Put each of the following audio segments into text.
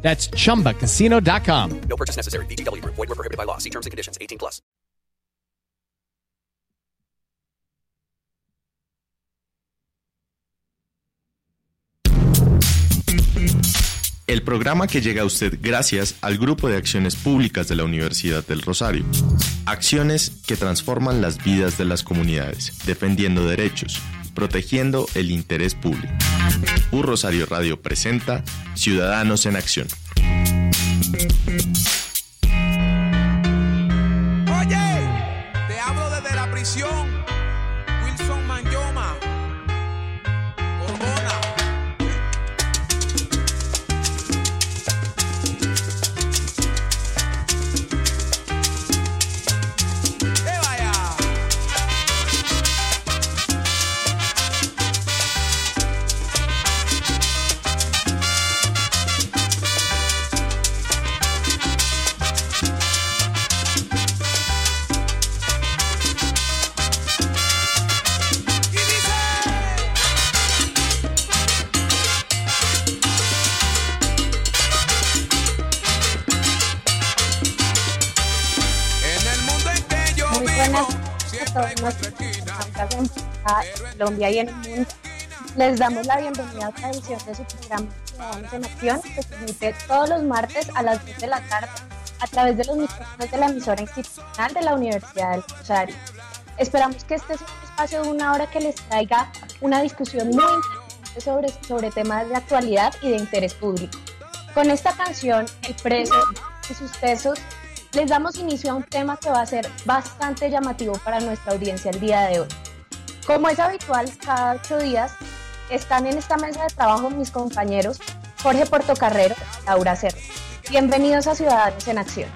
That's chumbacasino.com. No purchase necessary. BGW. Void were prohibited by law. See terms and conditions. 18 plus. El programa que llega a usted gracias al Grupo de Acciones Públicas de la Universidad del Rosario. Acciones que transforman las vidas de las comunidades, defendiendo derechos, protegiendo el interés público. Un Rosario Radio presenta Ciudadanos en Acción. Colombia y en el mundo. Les damos la bienvenida a otra edición de su programa Ciudadanos en Acción, que se emite todos los martes a las 2 de la tarde a través de los micrófonos de la emisora institucional de la Universidad del Rosario. Esperamos que este sea un espacio de una hora que les traiga una discusión muy interesante sobre, sobre temas de actualidad y de interés público. Con esta canción, El preso y sus pesos, les damos inicio a un tema que va a ser bastante llamativo para nuestra audiencia el día de hoy. Como es habitual, cada ocho días están en esta mesa de trabajo mis compañeros Jorge Portocarrero y Laura Cerro. Bienvenidos a Ciudadanos en Acción.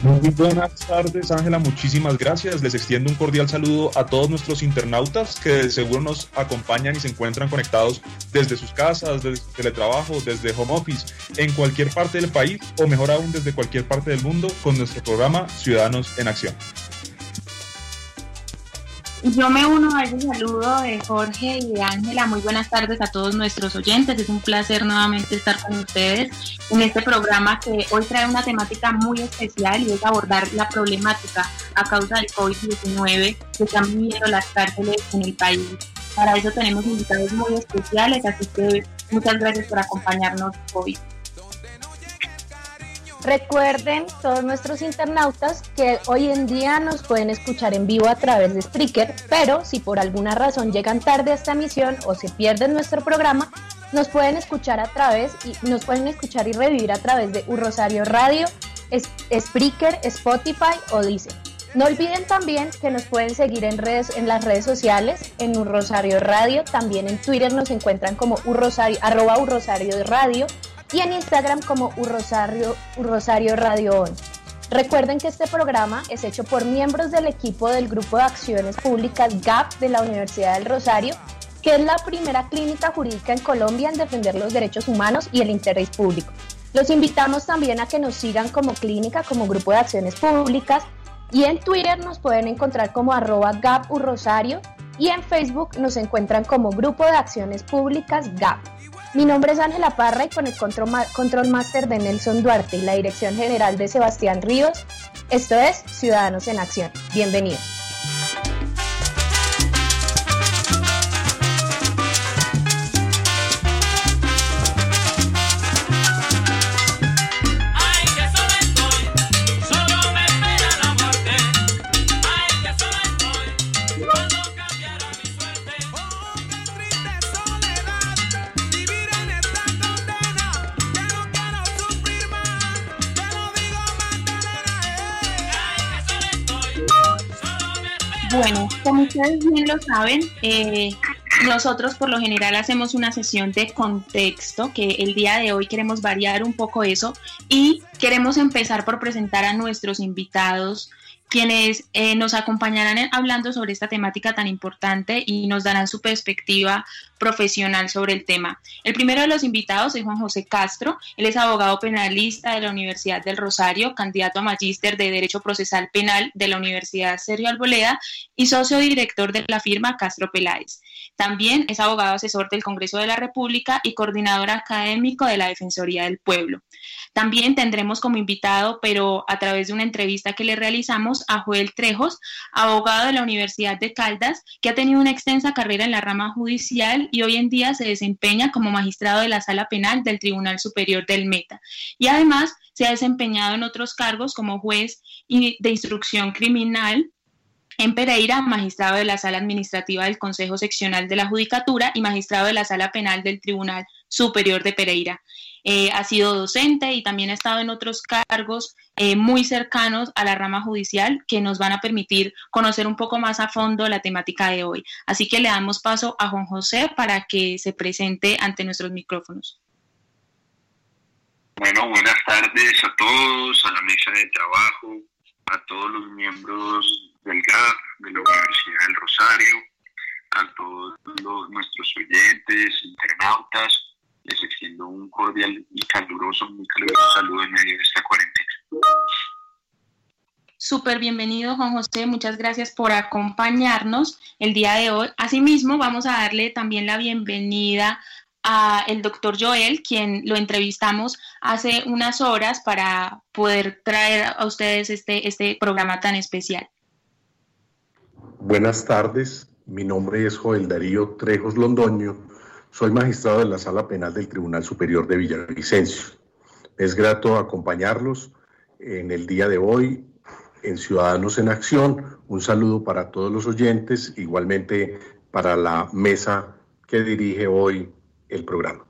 Muy buenas tardes, Ángela. Muchísimas gracias. Les extiendo un cordial saludo a todos nuestros internautas que de seguro nos acompañan y se encuentran conectados desde sus casas, desde teletrabajo, desde home office, en cualquier parte del país o mejor aún desde cualquier parte del mundo con nuestro programa Ciudadanos en Acción. Yo me uno a ese saludo de Jorge y de Ángela. Muy buenas tardes a todos nuestros oyentes. Es un placer nuevamente estar con ustedes en este programa que hoy trae una temática muy especial y es abordar la problemática a causa del COVID-19 que están viviendo las cárceles en el país. Para eso tenemos invitados muy especiales, así que muchas gracias por acompañarnos hoy. Recuerden todos nuestros internautas que hoy en día nos pueden escuchar en vivo a través de Spreaker, pero si por alguna razón llegan tarde a esta emisión o se pierden nuestro programa, nos pueden escuchar a través y nos pueden escuchar y revivir a través de Un Rosario Radio, Spreaker, Spotify o Deezer. No olviden también que nos pueden seguir en redes, en las redes sociales, en Un Rosario Radio, también en Twitter nos encuentran como Un Rosario, arroba Un Rosario Radio y en Instagram como Un Rosario, Un Rosario Radio On. Recuerden que este programa es hecho por miembros del equipo del Grupo de Acciones Públicas GAP de la Universidad del Rosario, que es la primera clínica jurídica en Colombia en defender los derechos humanos y el interés público. Los invitamos también a que nos sigan como clínica, como Grupo de Acciones Públicas, y en Twitter nos pueden encontrar como arroba GAP y en Facebook nos encuentran como Grupo de Acciones Públicas GAP. Mi nombre es Ángela Parra y con el control, control master de Nelson Duarte y la dirección general de Sebastián Ríos, esto es Ciudadanos en Acción. Bienvenidos. Ustedes bien lo saben, eh, Nosotros por lo general hacemos una sesión de contexto, que el día de hoy queremos variar un poco eso y queremos empezar por presentar a nuestros invitados quienes eh, nos acompañarán hablando sobre esta temática tan importante y nos darán su perspectiva profesional sobre el tema. El primero de los invitados es Juan José Castro. Él es abogado penalista de la Universidad del Rosario, candidato a magíster de Derecho Procesal Penal de la Universidad Sergio Alboleda y socio director de la firma Castro Peláez. También es abogado asesor del Congreso de la República y coordinador académico de la Defensoría del Pueblo. También tendremos como invitado, pero a través de una entrevista que le realizamos, a Joel Trejos, abogado de la Universidad de Caldas, que ha tenido una extensa carrera en la rama judicial y hoy en día se desempeña como magistrado de la Sala Penal del Tribunal Superior del Meta. Y además se ha desempeñado en otros cargos como juez de instrucción criminal en Pereira, magistrado de la Sala Administrativa del Consejo Seccional de la Judicatura y magistrado de la Sala Penal del Tribunal Superior de Pereira. Eh, ha sido docente y también ha estado en otros cargos eh, muy cercanos a la rama judicial que nos van a permitir conocer un poco más a fondo la temática de hoy. Así que le damos paso a Juan José para que se presente ante nuestros micrófonos. Bueno, buenas tardes a todos, a la mesa de trabajo, a todos los miembros del GAP, de la Universidad del Rosario, a todos los- nuestros oyentes, internautas. Les extiendo un cordial y caluroso, muy caluroso saludo en medio de esta cuarentena. Súper bienvenido, Juan José. Muchas gracias por acompañarnos el día de hoy. Asimismo, vamos a darle también la bienvenida el doctor Joel, quien lo entrevistamos hace unas horas para poder traer a ustedes este, este programa tan especial. Buenas tardes, mi nombre es Joel Darío Trejos Londoño, soy magistrado de la Sala Penal del Tribunal Superior de Villavicencio. Es grato acompañarlos en el día de hoy en Ciudadanos en Acción. Un saludo para todos los oyentes, igualmente para la mesa que dirige hoy el programa.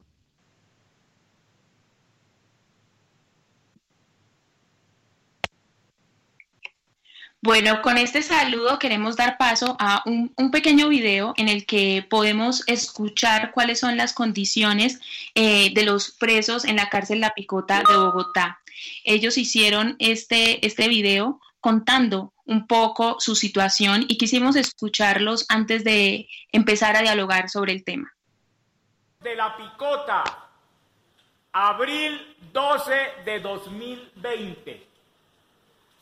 Bueno, con este saludo queremos dar paso a un, un pequeño video en el que podemos escuchar cuáles son las condiciones eh, de los presos en la cárcel La Picota de Bogotá. Ellos hicieron este, este video contando un poco su situación y quisimos escucharlos antes de empezar a dialogar sobre el tema. De la Picota, abril 12 de 2020.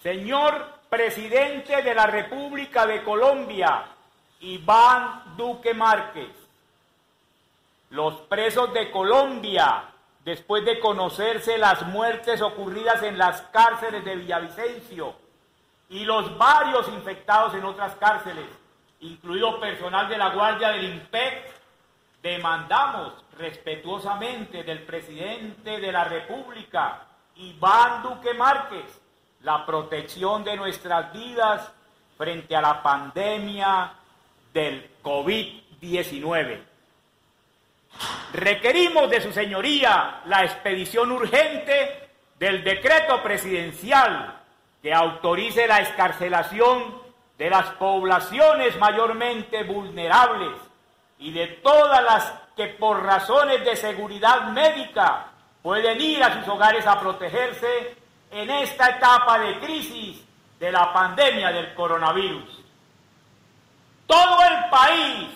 Señor presidente de la República de Colombia, Iván Duque Márquez, los presos de Colombia, después de conocerse las muertes ocurridas en las cárceles de Villavicencio y los varios infectados en otras cárceles, incluido personal de la Guardia del IMPEC, demandamos respetuosamente del presidente de la República, Iván Duque Márquez, la protección de nuestras vidas frente a la pandemia del COVID-19. Requerimos de su señoría la expedición urgente del decreto presidencial que autorice la escarcelación de las poblaciones mayormente vulnerables y de todas las que por razones de seguridad médica pueden ir a sus hogares a protegerse en esta etapa de crisis de la pandemia del coronavirus. Todo el país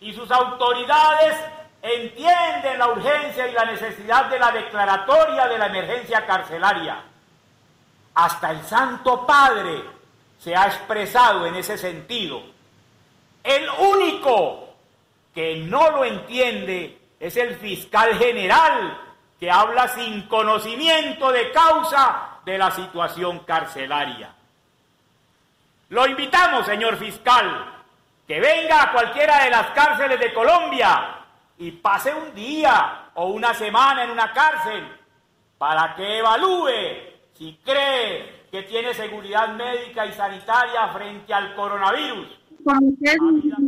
y sus autoridades entienden la urgencia y la necesidad de la declaratoria de la emergencia carcelaria. Hasta el Santo Padre se ha expresado en ese sentido. El único que no lo entiende es el fiscal general que habla sin conocimiento de causa de la situación carcelaria. Lo invitamos, señor fiscal, que venga a cualquiera de las cárceles de Colombia y pase un día o una semana en una cárcel para que evalúe si cree que tiene seguridad médica y sanitaria frente al coronavirus. Como ustedes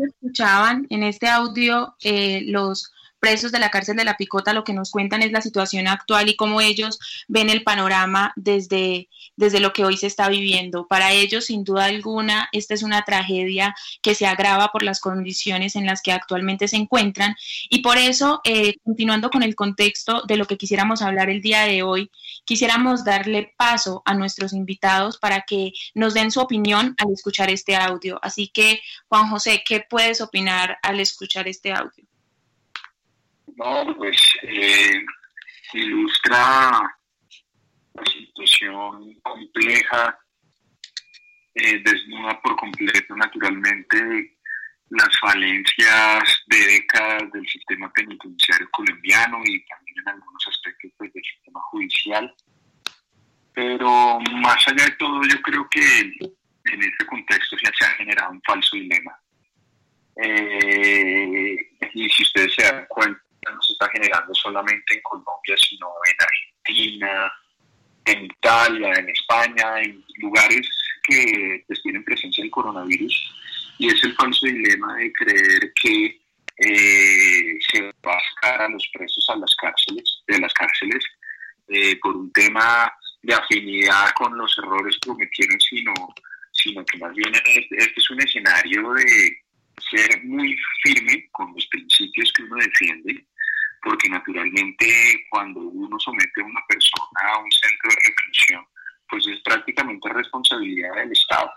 escuchaban en este audio, eh, los presos de la cárcel de la Picota lo que nos cuentan es la situación actual y cómo ellos ven el panorama desde desde lo que hoy se está viviendo. Para ellos, sin duda alguna, esta es una tragedia que se agrava por las condiciones en las que actualmente se encuentran y por eso, eh, continuando con el contexto de lo que quisiéramos hablar el día de hoy, quisiéramos darle paso a nuestros invitados para que nos den su opinión al escuchar este audio. Así que, Juan José, ¿qué puedes opinar al escuchar este audio? No, pues eh, ilustra la situación compleja, eh, desnuda por completo naturalmente las falencias de décadas del sistema penitenciario colombiano y también en algunos aspectos pues, del sistema judicial. Pero más allá de todo, yo creo que en este contexto ya se ha generado un falso dilema. Eh, y si ustedes se dan cuenta, no se está generando solamente en Colombia, sino en Argentina, en Italia, en España, en lugares que pues, tienen presencia del coronavirus. Y es el falso dilema de creer que eh, se va a sacar a los presos a las cárceles, de las cárceles eh, por un tema de afinidad con los errores que cometieron, sino, sino que más bien este, es un escenario de ser muy firme con los principios que uno defiende, porque naturalmente cuando uno somete a una persona a un centro de reclusión, pues es prácticamente responsabilidad del Estado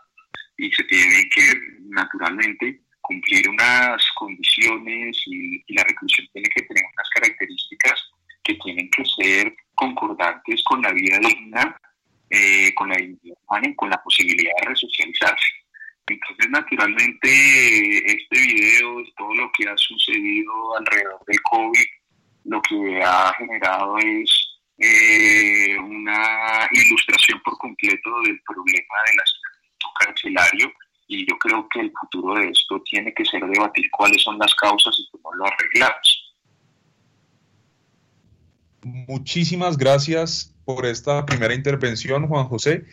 y se tiene que naturalmente cumplir unas condiciones y, y la reclusión tiene que tener unas características que tienen que ser concordantes con la vida digna, eh, con la dignidad humana y con la posibilidad de resocializarse. Entonces, naturalmente, este video, todo lo que ha sucedido alrededor del COVID, lo que ha generado es eh, una ilustración por completo del problema del asesinato carcelario y yo creo que el futuro de esto tiene que ser debatir cuáles son las causas y cómo lo arreglamos. Muchísimas gracias por esta primera intervención, Juan José.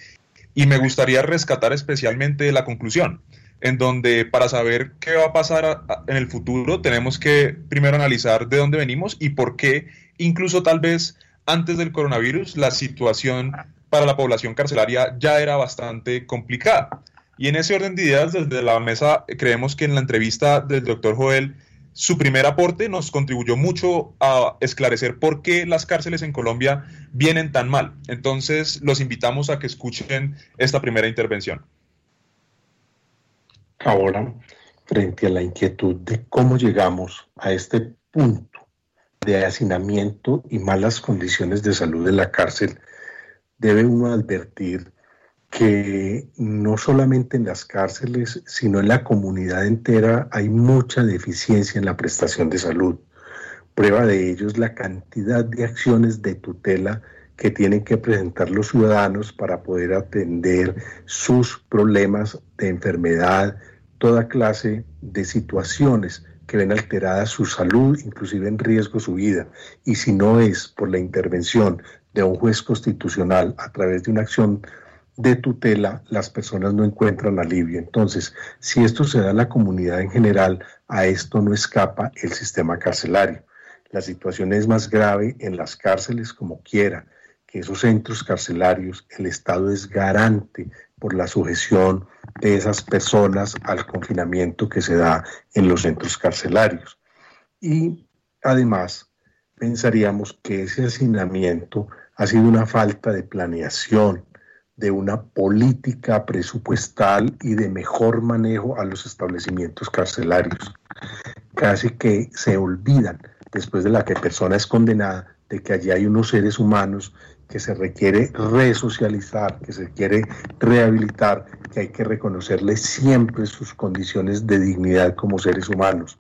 Y me gustaría rescatar especialmente la conclusión, en donde para saber qué va a pasar en el futuro tenemos que primero analizar de dónde venimos y por qué, incluso tal vez antes del coronavirus, la situación para la población carcelaria ya era bastante complicada. Y en ese orden de ideas, desde la mesa, creemos que en la entrevista del doctor Joel, su primer aporte nos contribuyó mucho a esclarecer por qué las cárceles en Colombia vienen tan mal. Entonces, los invitamos a que escuchen esta primera intervención. Ahora, frente a la inquietud de cómo llegamos a este punto de hacinamiento y malas condiciones de salud en la cárcel, debe uno advertir que no solamente en las cárceles, sino en la comunidad entera hay mucha deficiencia en la prestación de salud. Prueba de ello es la cantidad de acciones de tutela que tienen que presentar los ciudadanos para poder atender sus problemas de enfermedad, toda clase de situaciones que ven alterada su salud, inclusive en riesgo su vida. Y si no es por la intervención de un juez constitucional a través de una acción de tutela, las personas no encuentran alivio. Entonces, si esto se da a la comunidad en general, a esto no escapa el sistema carcelario. La situación es más grave en las cárceles como quiera, esos centros carcelarios, el Estado es garante por la sujeción de esas personas al confinamiento que se da en los centros carcelarios. Y además, pensaríamos que ese hacinamiento ha sido una falta de planeación, de una política presupuestal y de mejor manejo a los establecimientos carcelarios. Casi que se olvidan, después de la que persona es condenada, de que allí hay unos seres humanos que se requiere resocializar, que se quiere rehabilitar, que hay que reconocerles siempre sus condiciones de dignidad como seres humanos.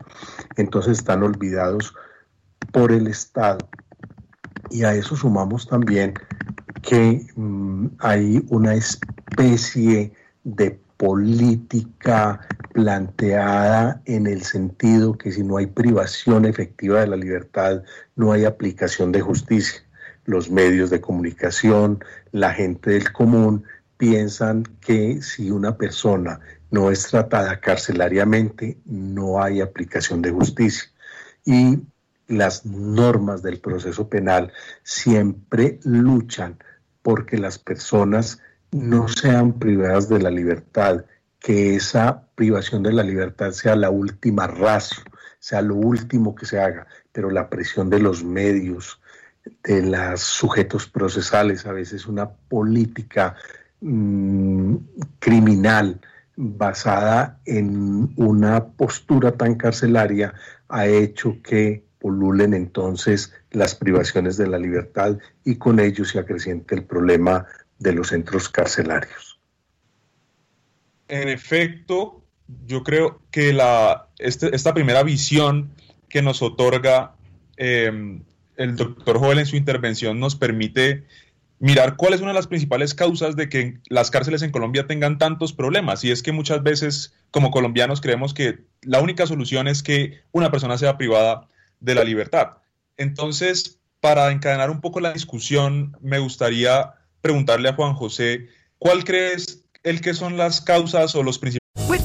Entonces están olvidados por el Estado. Y a eso sumamos también que mmm, hay una especie de política planteada en el sentido que si no hay privación efectiva de la libertad, no hay aplicación de justicia. Los medios de comunicación, la gente del común piensan que si una persona no es tratada carcelariamente, no hay aplicación de justicia. Y las normas del proceso penal siempre luchan porque las personas no sean privadas de la libertad, que esa privación de la libertad sea la última razón, sea lo último que se haga, pero la presión de los medios, de los sujetos procesales, a veces una política mmm, criminal basada en una postura tan carcelaria ha hecho que polulen entonces las privaciones de la libertad y con ello se acreciente el problema de los centros carcelarios. En efecto, yo creo que la, este, esta primera visión que nos otorga eh, el doctor Joel en su intervención nos permite mirar cuál es una de las principales causas de que las cárceles en Colombia tengan tantos problemas. Y es que muchas veces como colombianos creemos que la única solución es que una persona sea privada de la libertad. Entonces, para encadenar un poco la discusión, me gustaría preguntarle a Juan José, ¿cuál crees el que son las causas o los principales?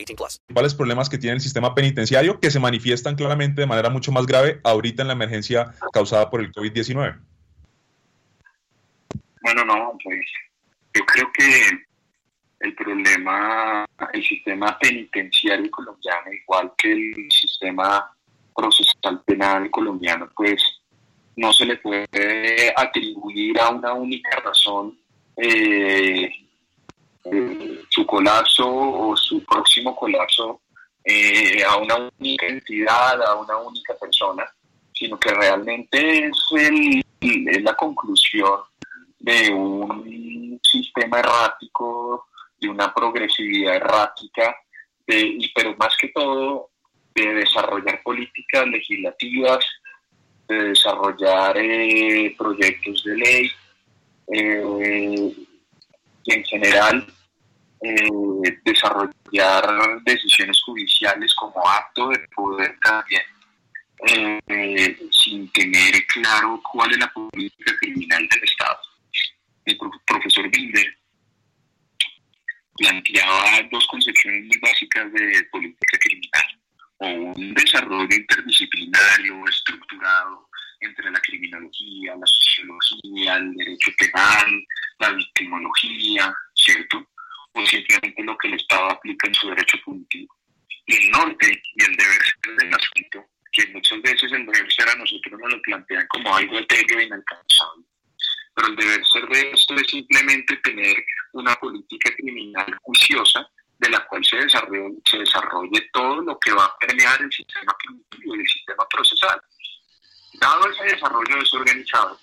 18 plus. principales problemas que tiene el sistema penitenciario que se manifiestan claramente de manera mucho más grave ahorita en la emergencia causada por el COVID-19? Bueno, no, pues yo creo que el problema, el sistema penitenciario colombiano, igual que el sistema procesal penal colombiano, pues no se le puede atribuir a una única razón eh, su colapso o su próximo colapso eh, a una única entidad, a una única persona, sino que realmente es, el, es la conclusión de un sistema errático, de una progresividad errática, pero más que todo de desarrollar políticas legislativas, de desarrollar eh, proyectos de ley, eh, en general eh, desarrollar decisiones judiciales como acto de poder también, eh, sin tener claro cuál es la política criminal del Estado. El pro- profesor Binder planteaba dos concepciones muy básicas de política criminal, o un desarrollo interdisciplinario, estructurado entre la criminología, la sociología, el derecho penal, la victimología, ¿cierto? O simplemente lo que el Estado aplica en su derecho punitivo. Y el norte y el deber ser del asunto, que muchas veces el deber ser a nosotros nos lo plantean como algo etéreo e inalcanzable. Pero el deber ser de esto es simplemente tener una política criminal juiciosa de la cual se desarrolle, se desarrolle todo lo que va a permear el sistema punitivo y el sistema procesal. Dado ese desarrollo desorganizado,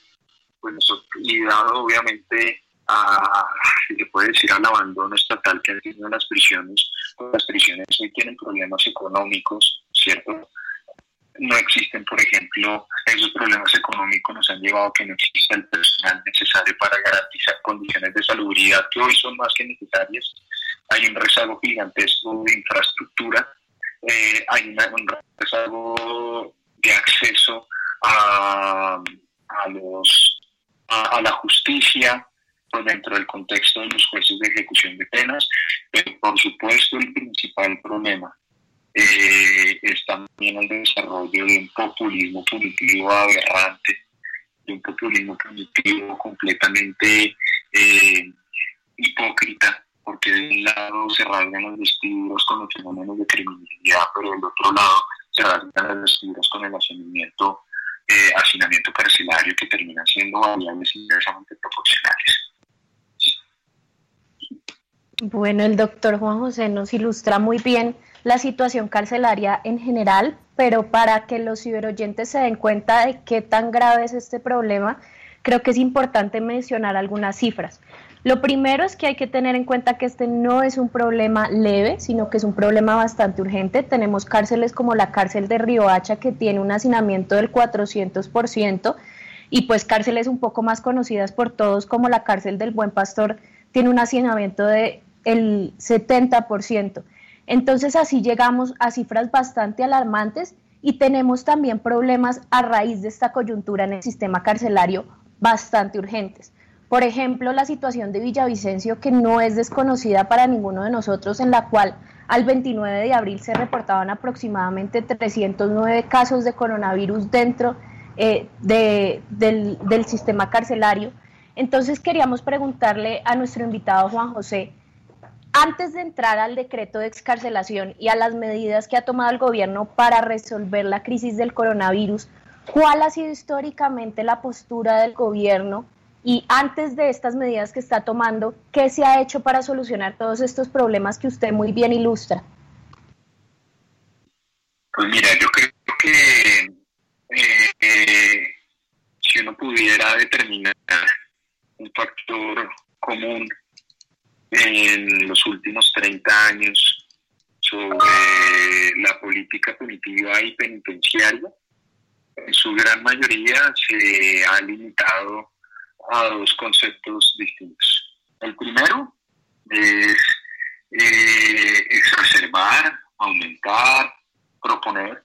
pues nosotros, y dado obviamente a, si se puede decir, al abandono estatal que han tenido las prisiones, pues las prisiones hoy tienen problemas económicos, ¿cierto? No existen, por ejemplo, esos problemas económicos nos han llevado a que no exista el personal necesario para garantizar condiciones de salubridad que hoy son más que necesarias. Hay un rezago gigantesco de infraestructura, eh, hay un rezago de acceso a los a, a la justicia dentro del contexto de los jueces de ejecución de penas, pero por supuesto el principal problema eh, es también el desarrollo de un populismo punitivo aberrante, de un populismo punitivo completamente eh, hipócrita, porque de un lado se rasgan los vestidos con los fenómenos de criminalidad, pero del otro lado se rasgan los vestidos con el hacinamiento, eh, hacinamiento carcelario que termina siendo variables inversamente proporcionales. Bueno, el doctor Juan José nos ilustra muy bien la situación carcelaria en general, pero para que los ciberoyentes se den cuenta de qué tan grave es este problema, creo que es importante mencionar algunas cifras. Lo primero es que hay que tener en cuenta que este no es un problema leve, sino que es un problema bastante urgente. Tenemos cárceles como la cárcel de Riohacha que tiene un hacinamiento del 400% y pues cárceles un poco más conocidas por todos como la cárcel del Buen Pastor tiene un hacinamiento del el 70%. Entonces así llegamos a cifras bastante alarmantes y tenemos también problemas a raíz de esta coyuntura en el sistema carcelario bastante urgentes. Por ejemplo, la situación de Villavicencio, que no es desconocida para ninguno de nosotros, en la cual al 29 de abril se reportaban aproximadamente 309 casos de coronavirus dentro eh, de- del, del sistema carcelario. Entonces queríamos preguntarle a nuestro invitado Juan José, antes de entrar al decreto de excarcelación y a las medidas que ha tomado el gobierno para resolver la crisis del coronavirus, ¿cuál ha sido históricamente la postura del gobierno? Y antes de estas medidas que está tomando, ¿qué se ha hecho para solucionar todos estos problemas que usted muy bien ilustra? Pues mira, yo creo que eh, eh, si uno pudiera determinar un factor común en los últimos 30 años sobre la política punitiva y penitenciaria, en su gran mayoría se ha limitado a dos conceptos distintos. El primero es eh, exacerbar, aumentar, proponer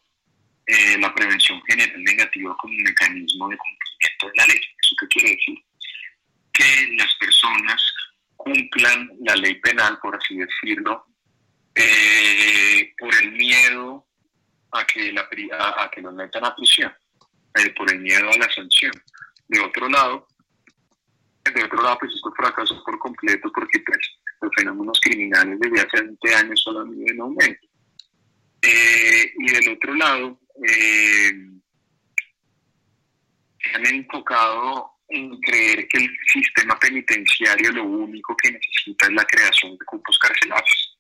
eh, la prevención general negativa como un mecanismo de cumplimiento de la ley. ¿Eso qué quiere decir? Que las personas cumplan la ley penal, por así decirlo, eh, por el miedo a que, la, a, a que los metan a prisión, eh, por el miedo a la sanción. De otro lado, de otro lado, pues esto fracasó por completo porque pues, los fenómenos criminales desde hace 20 años solo han ido en aumento. Eh, y del otro lado, se han enfocado en creer que el sistema penitenciario lo único que necesita es la creación de cupos carcelarios.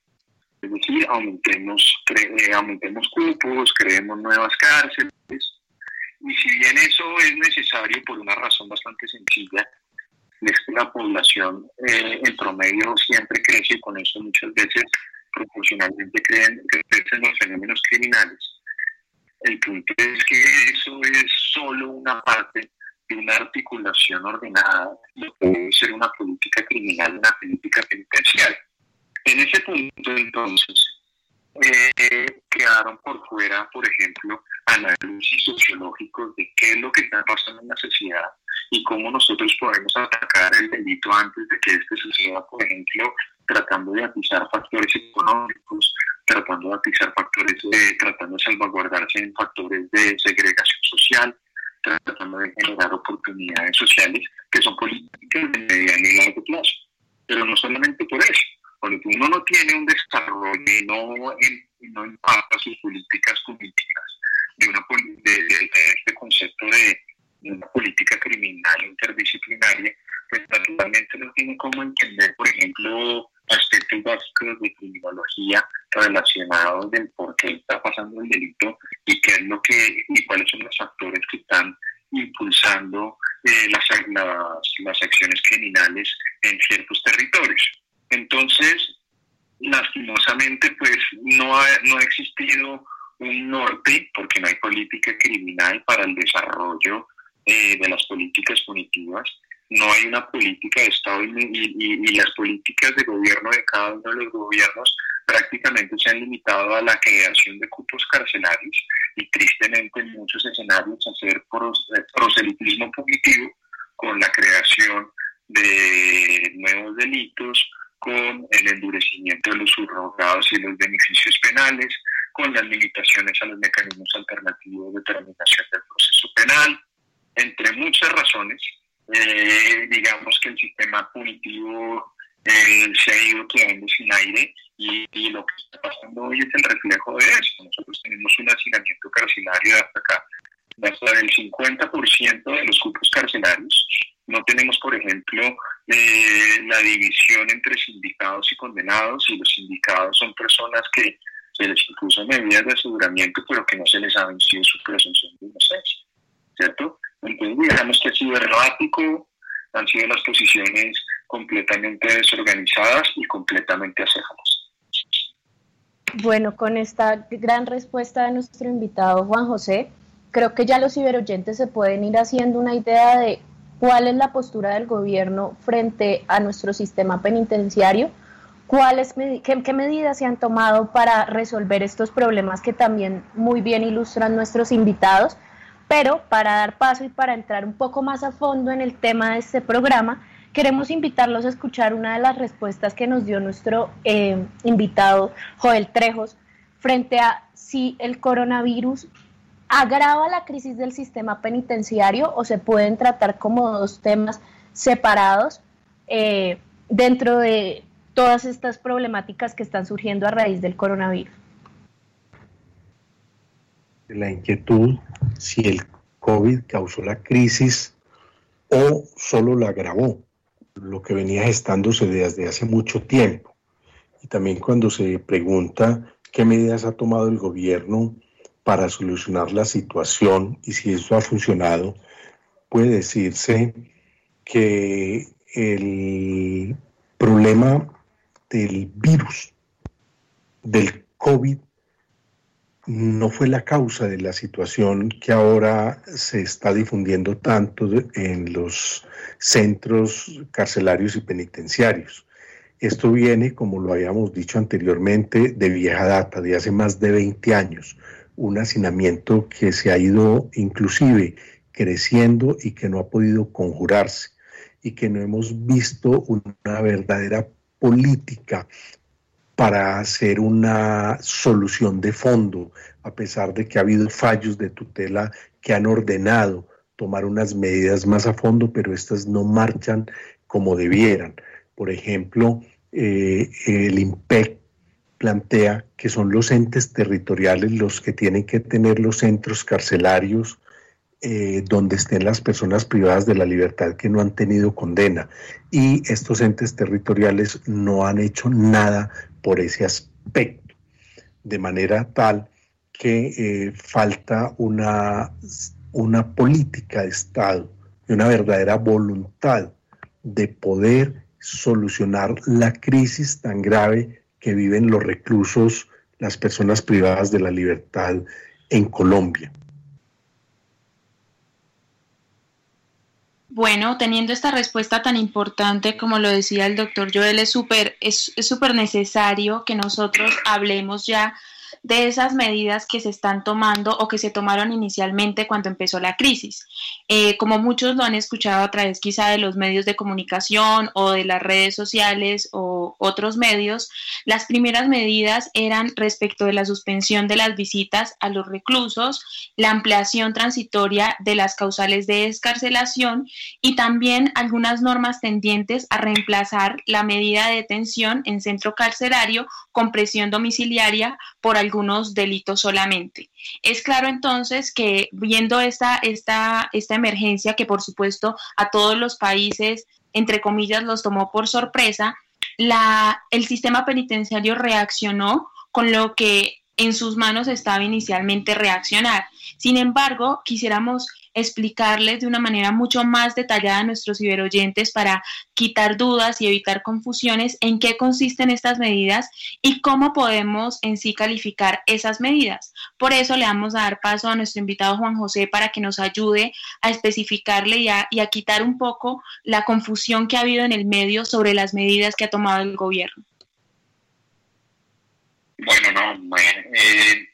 Es decir, aumentemos, eh, aumentemos cupos, creemos nuevas cárceles. Y si bien eso es necesario por una razón bastante sencilla, es que la población eh, en promedio siempre crece y con eso muchas veces proporcionalmente creen, crecen los fenómenos criminales. El punto es que eso es solo una parte de una articulación ordenada, lo que debe ser una política criminal, una política penitenciaria. En ese punto, entonces, eh, quedaron por fuera, por ejemplo, análisis sociológicos de qué es lo que está pasando en la sociedad y cómo nosotros podemos atacar el delito antes de que este suceda, por ejemplo, tratando de atizar factores económicos, tratando de atizar factores de, tratando de salvaguardarse en factores de segregación social, tratando de generar oportunidades sociales que son políticas de mediano y largo plazo. Pero no solamente por eso, cuando uno no tiene un desarrollo y no, no impacta sus políticas cognitivas de, una, de, de- de este concepto de, de una política criminal interdisciplinaria, pues naturalmente no tiene cómo entender, por ejemplo, aspectos básicos de criminología relacionados del por qué está pasando el delito y qué es lo que y cuáles son los factores que están impulsando eh, las, las, acciones criminales en ciertos territorios. Entonces, lastimosamente, pues no ha, no ha existido un norte, porque no hay política criminal para el desarrollo eh, de las políticas punitivas, no hay una política de Estado y, y- y- las políticas de gobierno de cada uno de los gobiernos prácticamente se han limitado a la creación de cupos carcelarios y tristemente en muchos escenarios hacer eh, proselitismo punitivo con la creación de nuevos delitos, con el endurecimiento de los subrogados y los beneficios penales, con las limitaciones a los mecanismos alternativos de terminación del proceso penal, entre muchas razones. Eh, digamos que el sistema punitivo eh, se ha ido quedando sin aire y, lo que está pasando hoy es el reflejo de eso. Nosotros tenemos un hacinamiento carcelario hasta acá, hasta del 50% de los cupos carcelarios. No tenemos, por ejemplo, eh, la división entre sindicados y condenados, y los sindicados son personas que se les impuso medidas de aseguramiento, pero que no se les ha vencido su presunción de inocencia, ¿cierto? Entonces, digamos que ha sido errático, han sido las posiciones completamente desorganizadas y completamente acéfalas. Bueno, con esta gran respuesta de nuestro invitado Juan José, creo que ya los ciberoyentes se pueden ir haciendo una idea de cuál es la postura del gobierno frente a nuestro sistema penitenciario, cuáles qué medidas se han tomado para resolver estos problemas que también muy bien ilustran nuestros invitados. Pero para dar paso y para entrar un poco más a fondo en el tema de este programa, queremos invitarlos a escuchar una de las respuestas que nos dio nuestro eh, invitado Joel Trejos frente a si el coronavirus agrava la crisis del sistema penitenciario o se pueden tratar como dos temas separados eh, dentro de todas estas problemáticas que están surgiendo a raíz del coronavirus. La inquietud si el COVID causó la crisis o solo la agravó, lo que venía gestándose desde hace mucho tiempo. Y también cuando se pregunta qué medidas ha tomado el gobierno para solucionar la situación y si eso ha funcionado, puede decirse que el problema del virus, del COVID, no fue la causa de la situación que ahora se está difundiendo tanto en los centros carcelarios y penitenciarios. Esto viene, como lo habíamos dicho anteriormente, de vieja data, de hace más de 20 años, un hacinamiento que se ha ido inclusive creciendo y que no ha podido conjurarse y que no hemos visto una verdadera política para hacer una solución de fondo, a pesar de que ha habido fallos de tutela que han ordenado tomar unas medidas más a fondo, pero estas no marchan como debieran. Por ejemplo, eh, el IMPEC plantea que son los entes territoriales los que tienen que tener los centros carcelarios eh, donde estén las personas privadas de la libertad que no han tenido condena. Y estos entes territoriales no han hecho nada por ese aspecto, de manera tal que eh, falta una, una política de Estado y una verdadera voluntad de poder solucionar la crisis tan grave que viven los reclusos, las personas privadas de la libertad en Colombia. Bueno, teniendo esta respuesta tan importante como lo decía el doctor Joel, es súper es, es súper necesario que nosotros hablemos ya de esas medidas que se están tomando o que se tomaron inicialmente cuando empezó la crisis. Eh, como muchos lo han escuchado a través quizá de los medios de comunicación o de las redes sociales o otros medios, las primeras medidas eran respecto de la suspensión de las visitas a los reclusos, la ampliación transitoria de las causales de escarcelación y también algunas normas tendientes a reemplazar la medida de detención en centro carcelario con presión domiciliaria por algunos delitos solamente. Es claro entonces que viendo esta, esta, esta emergencia que por supuesto a todos los países, entre comillas, los tomó por sorpresa, la, el sistema penitenciario reaccionó con lo que en sus manos estaba inicialmente reaccionar. Sin embargo, quisiéramos explicarles de una manera mucho más detallada a nuestros ciberoyentes para quitar dudas y evitar confusiones en qué consisten estas medidas y cómo podemos en sí calificar esas medidas. Por eso le vamos a dar paso a nuestro invitado Juan José para que nos ayude a especificarle y a, y a quitar un poco la confusión que ha habido en el medio sobre las medidas que ha tomado el gobierno. Bueno, no, bueno, eh,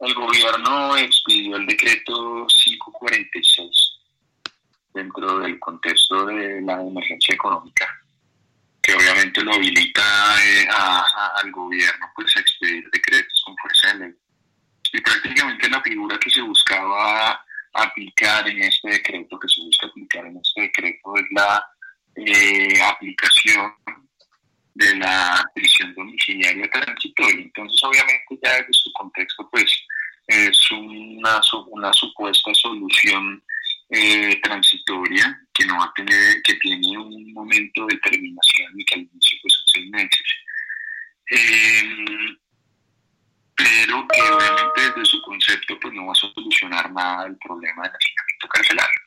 el gobierno expidió el decreto 546 dentro del contexto de la emergencia económica, que obviamente lo habilita eh, a- a- al gobierno pues a expedir decretos con fuerza de ley. Y prácticamente la figura que se buscaba aplicar en este decreto, que se busca aplicar en este decreto, es la eh, aplicación de la prisión domiciliaria transitoria. Entonces, obviamente, ya desde su contexto, pues es una, una supuesta solución eh, transitoria que no va a tener, que tiene un momento de terminación y que al inicio pues, son seis meses. Eh, pero que obviamente desde su concepto pues no va a solucionar nada el problema del hacinamiento carcelario.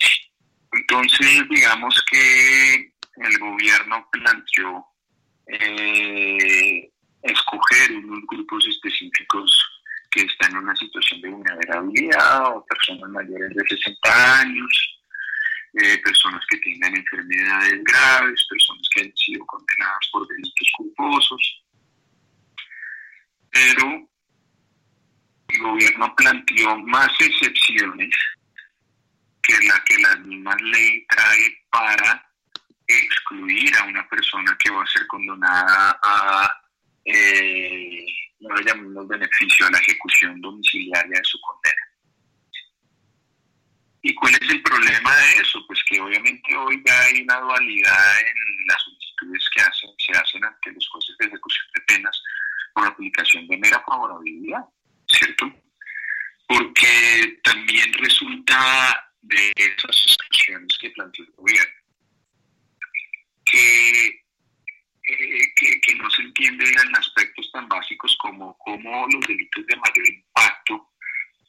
Entonces, digamos que el gobierno planteó eh, escoger unos grupos específicos que están en una situación de vulnerabilidad o personas mayores de 60 años, eh, personas que tengan enfermedades graves, personas que han sido condenadas por delitos culposos. Pero el gobierno planteó más excepciones que la que la misma ley trae para excluir a una persona que va a ser condenada a, eh, no le llamamos beneficio, a la ejecución domiciliaria de su condena. ¿Y cuál es el problema de eso? Pues que obviamente hoy ya hay una dualidad en las solicitudes que hacen, se hacen ante los jueces de ejecución de penas por aplicación de mera favorabilidad, ¿cierto? Porque también resulta de esas exclusiones que planteó el gobierno que, eh, que, no se entiende en aspectos tan básicos como cómo los delitos de mayor impacto,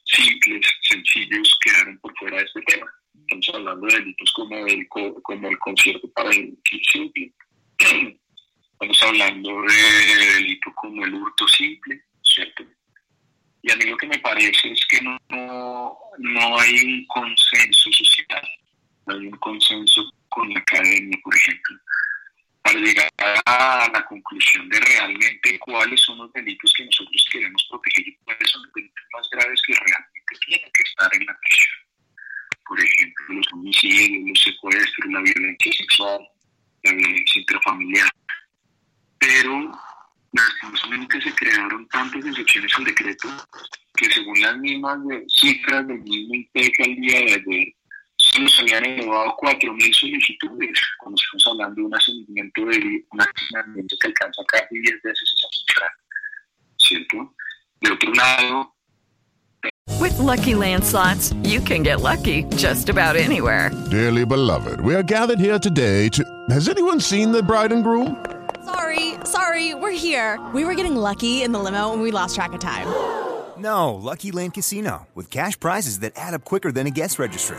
simples, sencillos, quedaron por fuera de este tema. Estamos hablando de delitos como el, co- como el concierto para el simple. Estamos hablando de delitos como el hurto simple, ¿cierto? Y a mí lo que me parece es que no, no, no hay un consenso social, no hay un consenso con la academia, por ejemplo, llegar a la conclusión de realmente cuáles son los delitos que nosotros queremos proteger y cuáles son los delitos más graves que realmente tienen que estar en la prisión. Por ejemplo, los homicidios, los secuestros, la violencia sexual, la violencia intrafamiliar. Pero lastimosamente se crearon tantas excepciones al decreto que según las mismas cifras del mismo IPEC al día de ayer, se nos habían elevado 4.000 solicitudes, cuando estamos hablando de un asentamiento de un asentamiento que alcanza casi 10 veces esa cifra, ¿cierto? De otro lado, With Lucky Land slots, you can get lucky just about anywhere. Dearly beloved, we are gathered here today to. Has anyone seen the bride and groom? Sorry, sorry, we're here. We were getting lucky in the limo and we lost track of time. No, Lucky Land Casino, with cash prizes that add up quicker than a guest registry.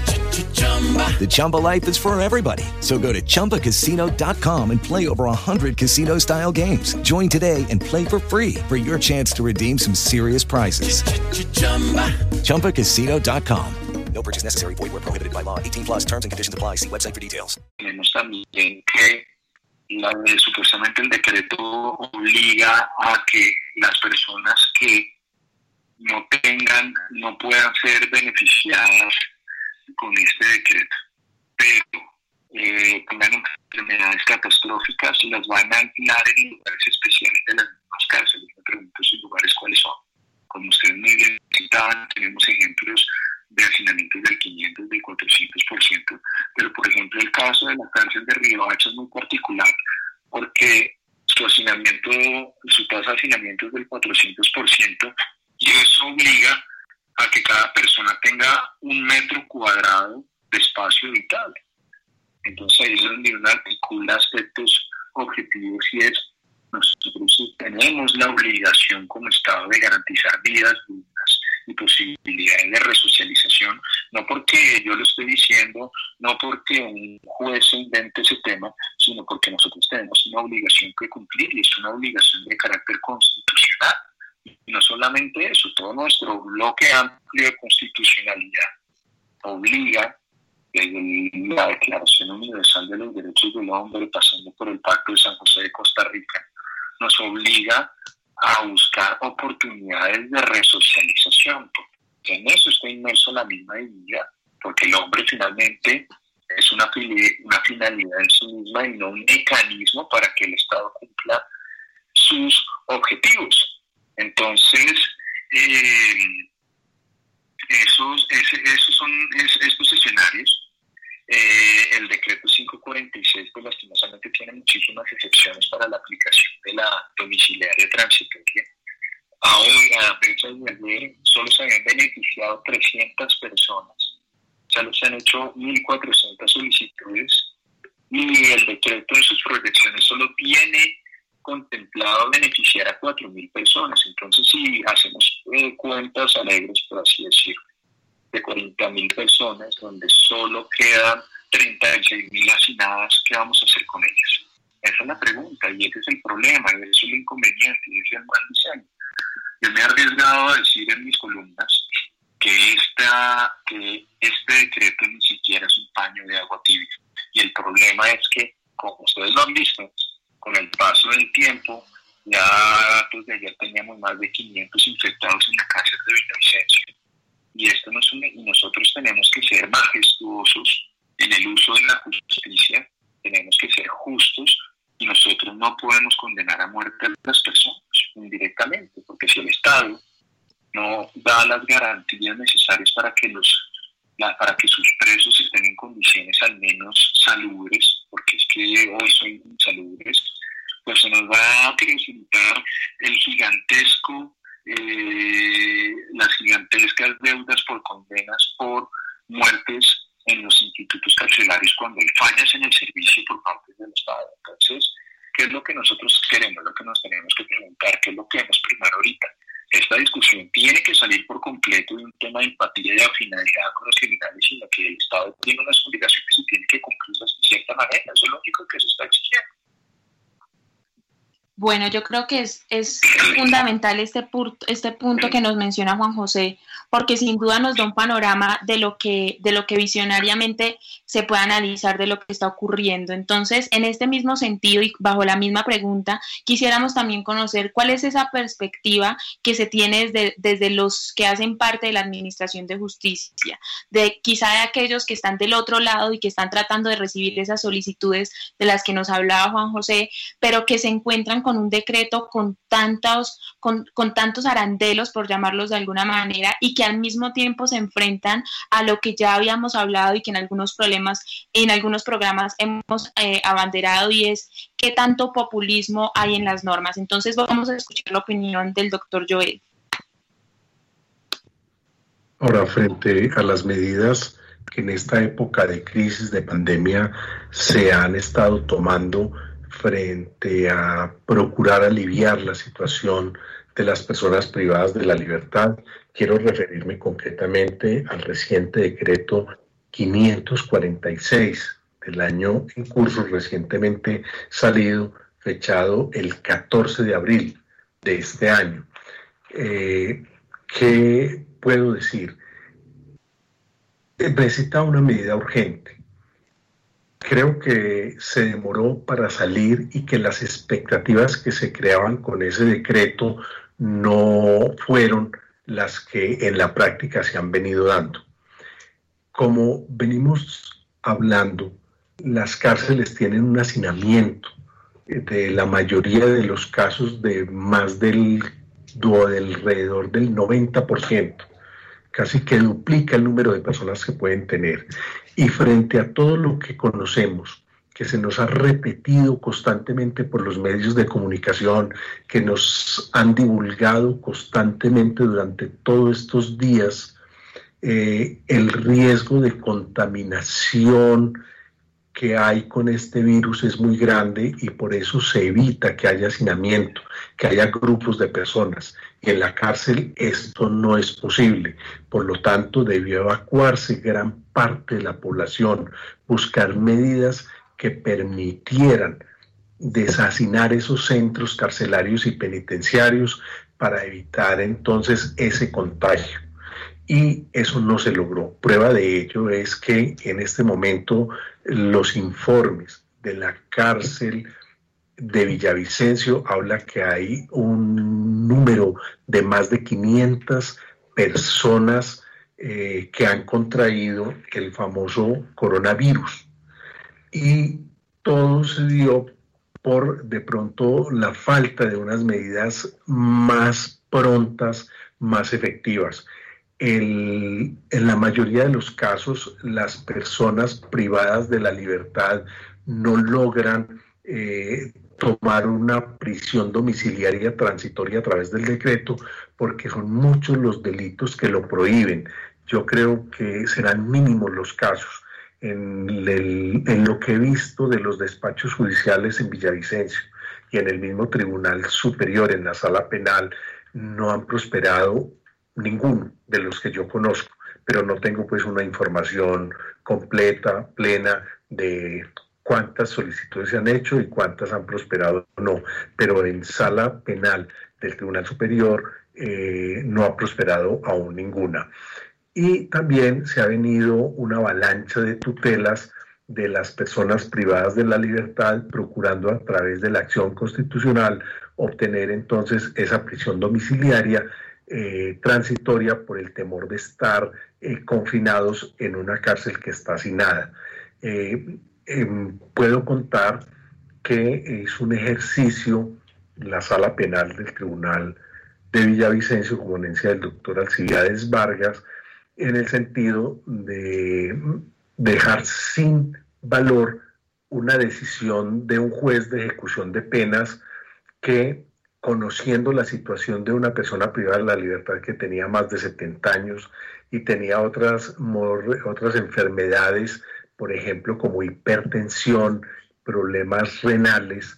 The Chumba life is for everybody. So go to ChumbaCasino.com and play over 100 casino style games. Join today and play for free for your chance to redeem some serious prizes. ChumbaCasino.com. No purchase necessary. Void where prohibited by law. 18 plus terms and conditions apply. See website for details. tenemos también que la supuestamente el decreto obliga a que las personas que no tengan, no puedan ser beneficiadas con decreto, pero eh, tengan enfermedades catastróficas, las van a aislar en lugares especiales de las mismas cárceles. Me pregunto esos lugares cuáles son. Como ustedes muy bien citaban, tenemos ejemplos de hacinamientos del 500, del 400%, pero por ejemplo el caso de la cárcel de Riohacha es muy particular porque su hacinamiento, su tasa de hacinamiento es del 400% y eso obliga a que cada persona tenga un metro cuadrado de espacio habitable. Entonces ahí es donde uno articula aspectos objetivos y es nosotros tenemos la obligación como Estado de garantizar vidas dignas y posibilidades de resocialización, no porque yo lo estoy diciendo, no porque un juez invente ese tema, sino porque nosotros tenemos una obligación que cumplir y es una obligación de carácter constitucional. Y no solamente eso, todo nuestro bloque amplio de constitucionalidad obliga desde la Declaración Universal de los Derechos del Hombre, pasando por el Pacto de San José de Costa Rica, nos obliga a buscar oportunidades de resocialización, en eso está inmerso la misma dignidad, porque el hombre finalmente es una, una finalidad en sí misma y no un mecanismo para que el Estado cumpla sus objetivos. Entonces, eh, esos, esos son es- estos escenarios. Eh, el decreto 546, pues lastimosamente tiene muchísimas excepciones para la aplicación de la domiciliaria transitoria. Ahora, a fecha de ayer, solo se habían beneficiado 300 personas. Ya se han hecho 1.400 solicitudes y el decreto en sus proyecciones solo tiene contemplado beneficiar a 4.000 personas. Entonces, si hacemos eh, cuentas alegres, por así decirlo, de 40.000 personas, donde solo quedan 36.000 asignadas, ¿qué vamos a hacer con ellas? Esa es la pregunta y ese es el problema, y ese es el inconveniente, y ese es el mal diseño. Yo me he arriesgado a decir en mis columnas que, esta, que este decreto ni siquiera es un paño de agua tibia. Y el problema es que, como ustedes lo han visto, con el paso del tiempo, ya datos de ayer teníamos más de 500 infectados en la cárcel de Villavicencio. Y esto no es un- y nosotros tenemos que ser majestuosos en el uso de la justicia, tenemos que ser justos y nosotros no podemos condenar a muerte a las personas indirectamente, porque si el Estado no da las garantías necesarias para que los para que sus presos estén en condiciones al menos salubres, porque es que hoy son insalubres, pues se nos va a acrecentar el gigantesco, eh, las gigantescas deudas por condenas por muertes en los institutos carcelarios cuando hay fallas en el servicio por parte del Estado. Entonces, ¿qué es lo que nosotros queremos? Lo que nos tenemos que preguntar, ¿qué es lo que debemos primar ahorita? Esta discusión tiene que salir por completo de un tema de empatía y de afinidad con los criminales, sino que el Estado tiene unas obligaciones y tiene que cumplirlas de cierta manera. Eso es lo único que se está exigiendo. Bueno, yo creo que es, es fundamental este, este punto que nos menciona Juan José, porque sin duda nos da un panorama de lo que, de lo que visionariamente se puede analizar de lo que está ocurriendo. Entonces, en este mismo sentido y bajo la misma pregunta, quisiéramos también conocer cuál es esa perspectiva que se tiene desde, desde los que hacen parte de la Administración de Justicia, de quizá de aquellos que están del otro lado y que están tratando de recibir esas solicitudes de las que nos hablaba Juan José, pero que se encuentran con un decreto con tantos, con, con tantos arandelos, por llamarlos de alguna manera, y que al mismo tiempo se enfrentan a lo que ya habíamos hablado y que en algunos problemas, en algunos programas hemos eh, abanderado y es qué tanto populismo hay en las normas. Entonces vamos a escuchar la opinión del doctor Joel. Ahora, frente a las medidas que en esta época de crisis, de pandemia, se han estado tomando frente a procurar aliviar la situación de las personas privadas de la libertad, quiero referirme concretamente al reciente decreto 546 del año en curso, recientemente salido, fechado el 14 de abril de este año. Eh, ¿Qué puedo decir? Necesita una medida urgente. Creo que se demoró para salir y que las expectativas que se creaban con ese decreto no fueron las que en la práctica se han venido dando. Como venimos hablando, las cárceles tienen un hacinamiento de la mayoría de los casos de más del, del alrededor del 90%, casi que duplica el número de personas que pueden tener. Y frente a todo lo que conocemos, que se nos ha repetido constantemente por los medios de comunicación, que nos han divulgado constantemente durante todos estos días, eh, el riesgo de contaminación que hay con este virus es muy grande y por eso se evita que haya hacinamiento, que haya grupos de personas. Y en la cárcel esto no es posible. Por lo tanto, debió evacuarse gran parte de la población, buscar medidas que permitieran desasinar esos centros carcelarios y penitenciarios para evitar entonces ese contagio y eso no se logró. Prueba de ello es que en este momento los informes de la cárcel de Villavicencio habla que hay un número de más de 500 personas eh, que han contraído el famoso coronavirus. Y todo se dio por de pronto la falta de unas medidas más prontas, más efectivas. El- en la mayoría de los casos, las personas privadas de la libertad no logran eh, tomar una prisión domiciliaria transitoria a través del decreto porque son muchos los delitos que lo prohíben. Yo creo que serán mínimos los casos. En, lo que he visto de los despachos judiciales en Villavicencio y en el mismo Tribunal Superior, en la sala penal, no han prosperado ninguno de los que yo conozco, pero no tengo pues una información completa, plena de cuántas solicitudes se han hecho y cuántas han prosperado o no. Pero en sala penal del Tribunal Superior eh, no ha prosperado aún ninguna. Y también se ha venido una avalancha de tutelas de las personas privadas de la libertad, procurando a través de la acción constitucional obtener entonces esa prisión domiciliaria eh, transitoria por el temor de estar eh, confinados en una cárcel que está sin nada. Eh, em, puedo contar que es un ejercicio, la sala penal del Tribunal de Villavicencio, como ponencia del doctor Alcibiades Vargas, en el sentido de dejar sin valor una decisión de un juez de ejecución de penas que, conociendo la situación de una persona privada de la libertad que tenía más de 70 años y tenía otras, otras enfermedades, por ejemplo, como hipertensión, problemas renales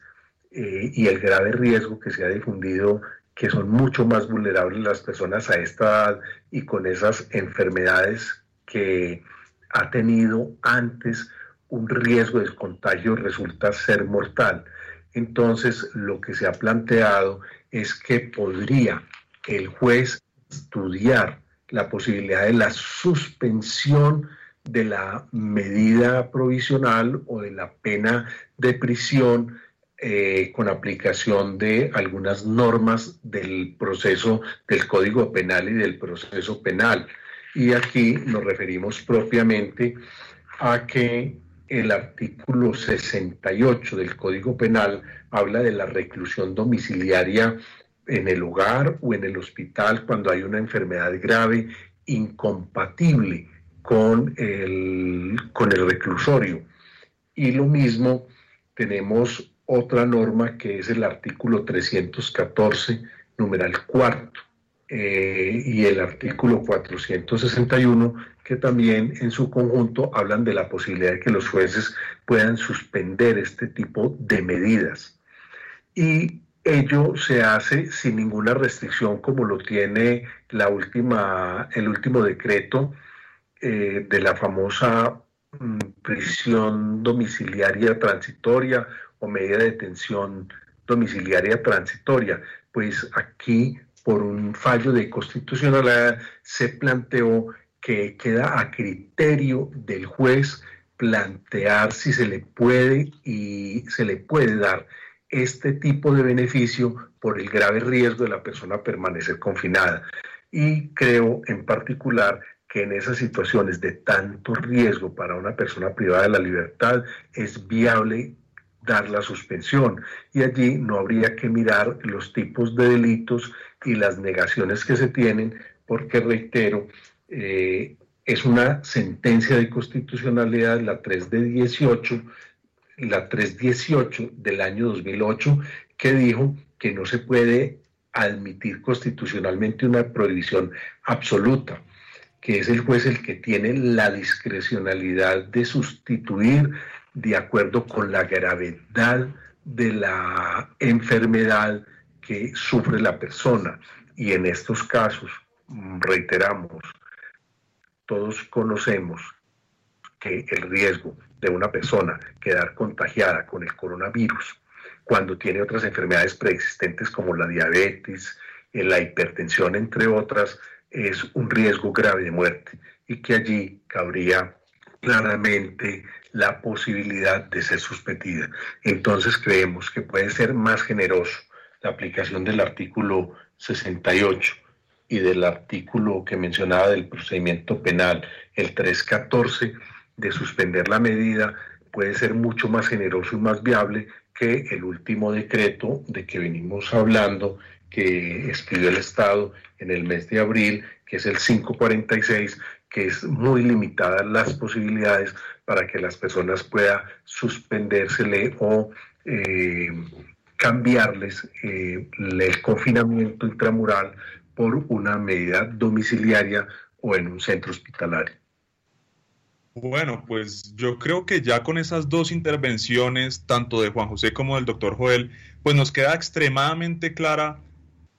eh, y el grave riesgo que se ha difundido que son mucho más vulnerables las personas a esta edad y con esas enfermedades que ha tenido antes un riesgo de contagio resulta ser mortal. Entonces, lo que se ha planteado es que podría el juez estudiar la posibilidad de la suspensión de la medida provisional o de la pena de prisión eh, con aplicación de algunas normas del proceso del Código Penal y del proceso penal. Y aquí nos referimos propiamente a que el artículo 68 del Código Penal habla de la reclusión domiciliaria en el hogar o en el hospital cuando hay una enfermedad grave incompatible con el, con el reclusorio. Y lo mismo tenemos otra norma que es el artículo 314, numeral cuarto, eh, y el artículo 461, que también en su conjunto hablan de la posibilidad de que los jueces puedan suspender este tipo de medidas. Y ello se hace sin ninguna restricción como lo tiene la última, el último decreto eh, de la famosa mm, prisión domiciliaria transitoria o medida de detención domiciliaria transitoria. Pues aquí, por un fallo de constitucionalidad, se planteó que queda a criterio del juez plantear si se le puede y se le puede dar este tipo de beneficio por el grave riesgo de la persona permanecer confinada. Y creo en particular que en esas situaciones de tanto riesgo para una persona privada de la libertad es viable dar la suspensión. Y allí no habría que mirar los tipos de delitos y las negaciones que se tienen porque reitero eh, es una sentencia de constitucionalidad la 3 de 18 la 318 del año 2008 que dijo que no se puede admitir constitucionalmente una prohibición absoluta que es el juez el que tiene la discrecionalidad de sustituir de acuerdo con la gravedad de la enfermedad que sufre la persona. Y en estos casos, reiteramos, todos conocemos que el riesgo de una persona quedar contagiada con el coronavirus cuando tiene otras enfermedades preexistentes como la diabetes, eh, la hipertensión, entre otras, es un riesgo grave de muerte y que allí cabría claramente la posibilidad de ser suspendida. Entonces creemos que puede ser más generoso la aplicación del artículo 68 y del artículo que mencionaba del procedimiento penal, el 314, de suspender la medida, puede ser mucho más generoso y más viable que el último decreto de que venimos hablando, que expidió el Estado en el mes de abril, que es el 546, que es muy limitadas las posibilidades para que las personas puedan suspendérsele o eh, cambiarles eh, el confinamiento intramural por una medida domiciliaria o en un centro hospitalario. Bueno, pues yo creo que ya con esas dos intervenciones, tanto de Juan José como del doctor Joel, pues nos queda extremadamente clara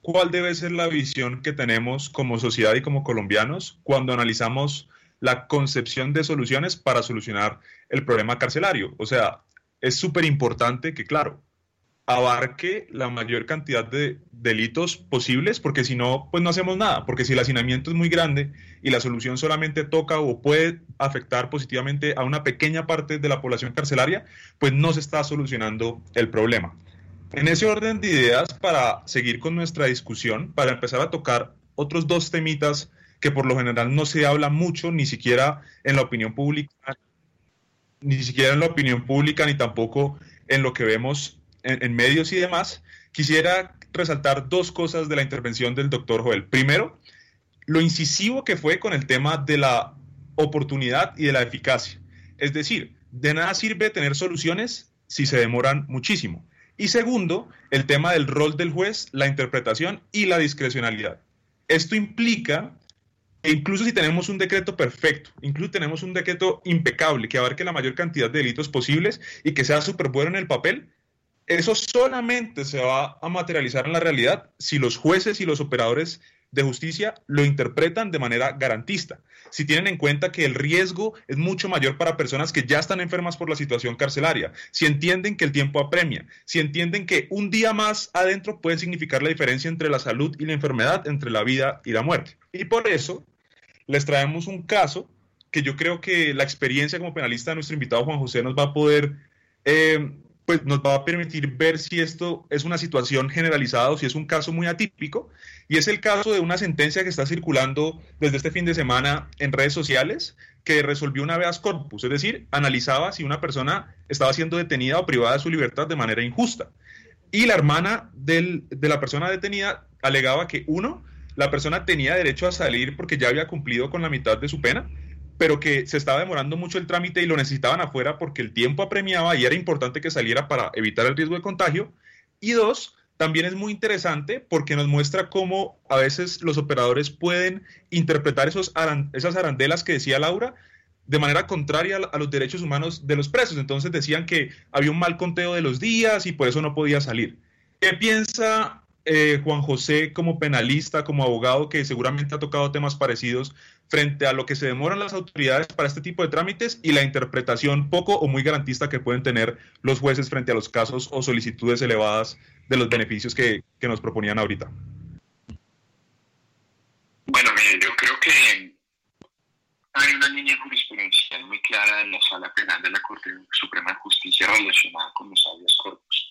cuál debe ser la visión que tenemos como sociedad y como colombianos cuando analizamos la concepción de soluciones para solucionar el problema carcelario. O sea, es súper importante que, claro, abarque la mayor cantidad de delitos posibles, porque si no, pues no hacemos nada, porque si el hacinamiento es muy grande y la solución solamente toca o puede afectar positivamente a una pequeña parte de la población carcelaria, pues no se está solucionando el problema. En ese orden de ideas, para seguir con nuestra discusión, para empezar a tocar otros dos temitas que por lo general no se habla mucho, ni siquiera en la opinión pública, ni siquiera en la opinión pública, ni tampoco en lo que vemos en, en, medios y demás, quisiera resaltar dos cosas de la intervención del doctor Joel. Primero, lo incisivo que fue con el tema de la oportunidad y de la eficacia. Es decir, de nada sirve tener soluciones si se demoran muchísimo. Y segundo, el tema del rol del juez, la interpretación y la discrecionalidad. Esto implica incluso si tenemos un decreto perfecto, incluso tenemos un decreto impecable que abarque la mayor cantidad de delitos posibles y que sea súper bueno en el papel, eso solamente se va a materializar en la realidad si los jueces y los operadores de justicia lo interpretan de manera garantista. Si tienen en cuenta que el riesgo es mucho mayor para personas que ya están enfermas por la situación carcelaria, si entienden que el tiempo apremia, si entienden que un día más adentro puede significar la diferencia entre la salud y la enfermedad, entre la vida y la muerte. Y por eso les traemos un caso que yo creo que la experiencia como penalista de nuestro invitado Juan José nos va a poder eh, pues nos va a permitir ver si esto es una situación generalizada o si es un caso muy atípico. Y es el caso de una sentencia que está circulando desde este fin de semana en redes sociales que resolvió una habeas corpus, es decir, analizaba si una persona estaba siendo detenida o privada de su libertad de manera injusta. Y la hermana de la persona detenida alegaba que, uno, la persona tenía derecho a salir porque ya había cumplido con la mitad de su pena, pero que se estaba demorando mucho el trámite y lo necesitaban afuera porque el tiempo apremiaba y era importante que saliera para evitar el riesgo de contagio. Y dos, también es muy interesante porque nos muestra cómo a veces los operadores pueden interpretar esos esas arandelas que decía Laura de manera contraria a los derechos humanos de los presos. Entonces decían que había un mal conteo de los días y por eso no podía salir. ¿Qué piensa eh, Juan José como penalista, como abogado, que seguramente ha tocado temas parecidos frente a lo que se demoran las autoridades para este tipo de trámites y la interpretación poco o muy garantista que pueden tener los jueces frente a los casos o solicitudes elevadas de los beneficios que, que nos proponían ahorita. Bueno, mire, yo creo que hay una línea jurisprudencial muy clara en la sala penal de la Corte Suprema de Justicia relacionada con los habeas corpus.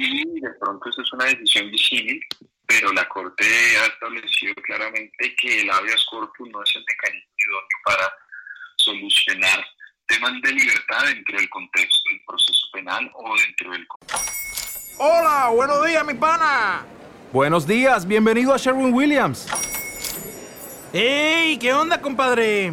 Y de pronto esto es una decisión disímil, pero la Corte ha establecido claramente que el habeas corpus no es el mecanismo idóneo para solucionar temas de libertad dentro del contexto del proceso penal o dentro del Hola, buenos días, mi pana. Buenos días, bienvenido a Sherwin Williams. ¡Ey! ¿Qué onda, compadre?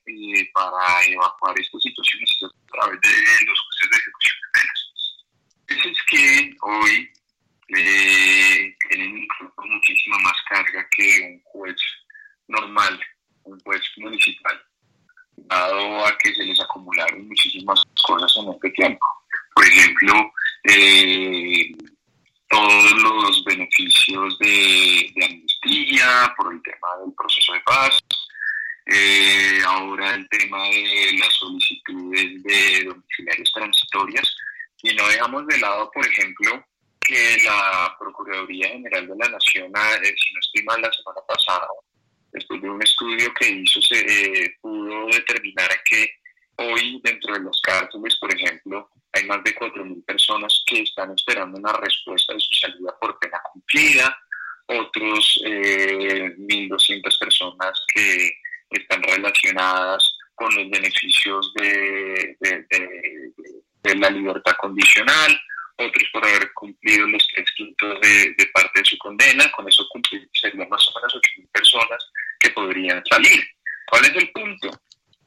eh, para evacuar estas situaciones es a través de los jueces de ejecución de penas. Es que hoy eh, tienen muchísima más carga que un juez normal, un juez municipal, dado a que se les acumularon muchísimas cosas en este tiempo. Por ejemplo, eh, todos los beneficios de, de amnistía, por el tema del proceso de paz, eh, ahora el tema de las solicitudes de domiciliarios transitorias y no dejamos de lado, por ejemplo, que la Procuraduría General de la Nación, eh, si no estoy mal, la semana pasada, después de un estudio que hizo, se eh, pudo determinar que hoy dentro de las cárceles, por ejemplo, hay más de 4.000 personas que están esperando una respuesta de su salida por pena cumplida, otros eh, 1.200 personas que están relacionadas con los beneficios de, de- de- de la libertad condicional, otros por haber cumplido los tres quintos de, parte de su condena, con eso serían más o menos 8.000 personas que podrían salir. ¿Cuál es el punto?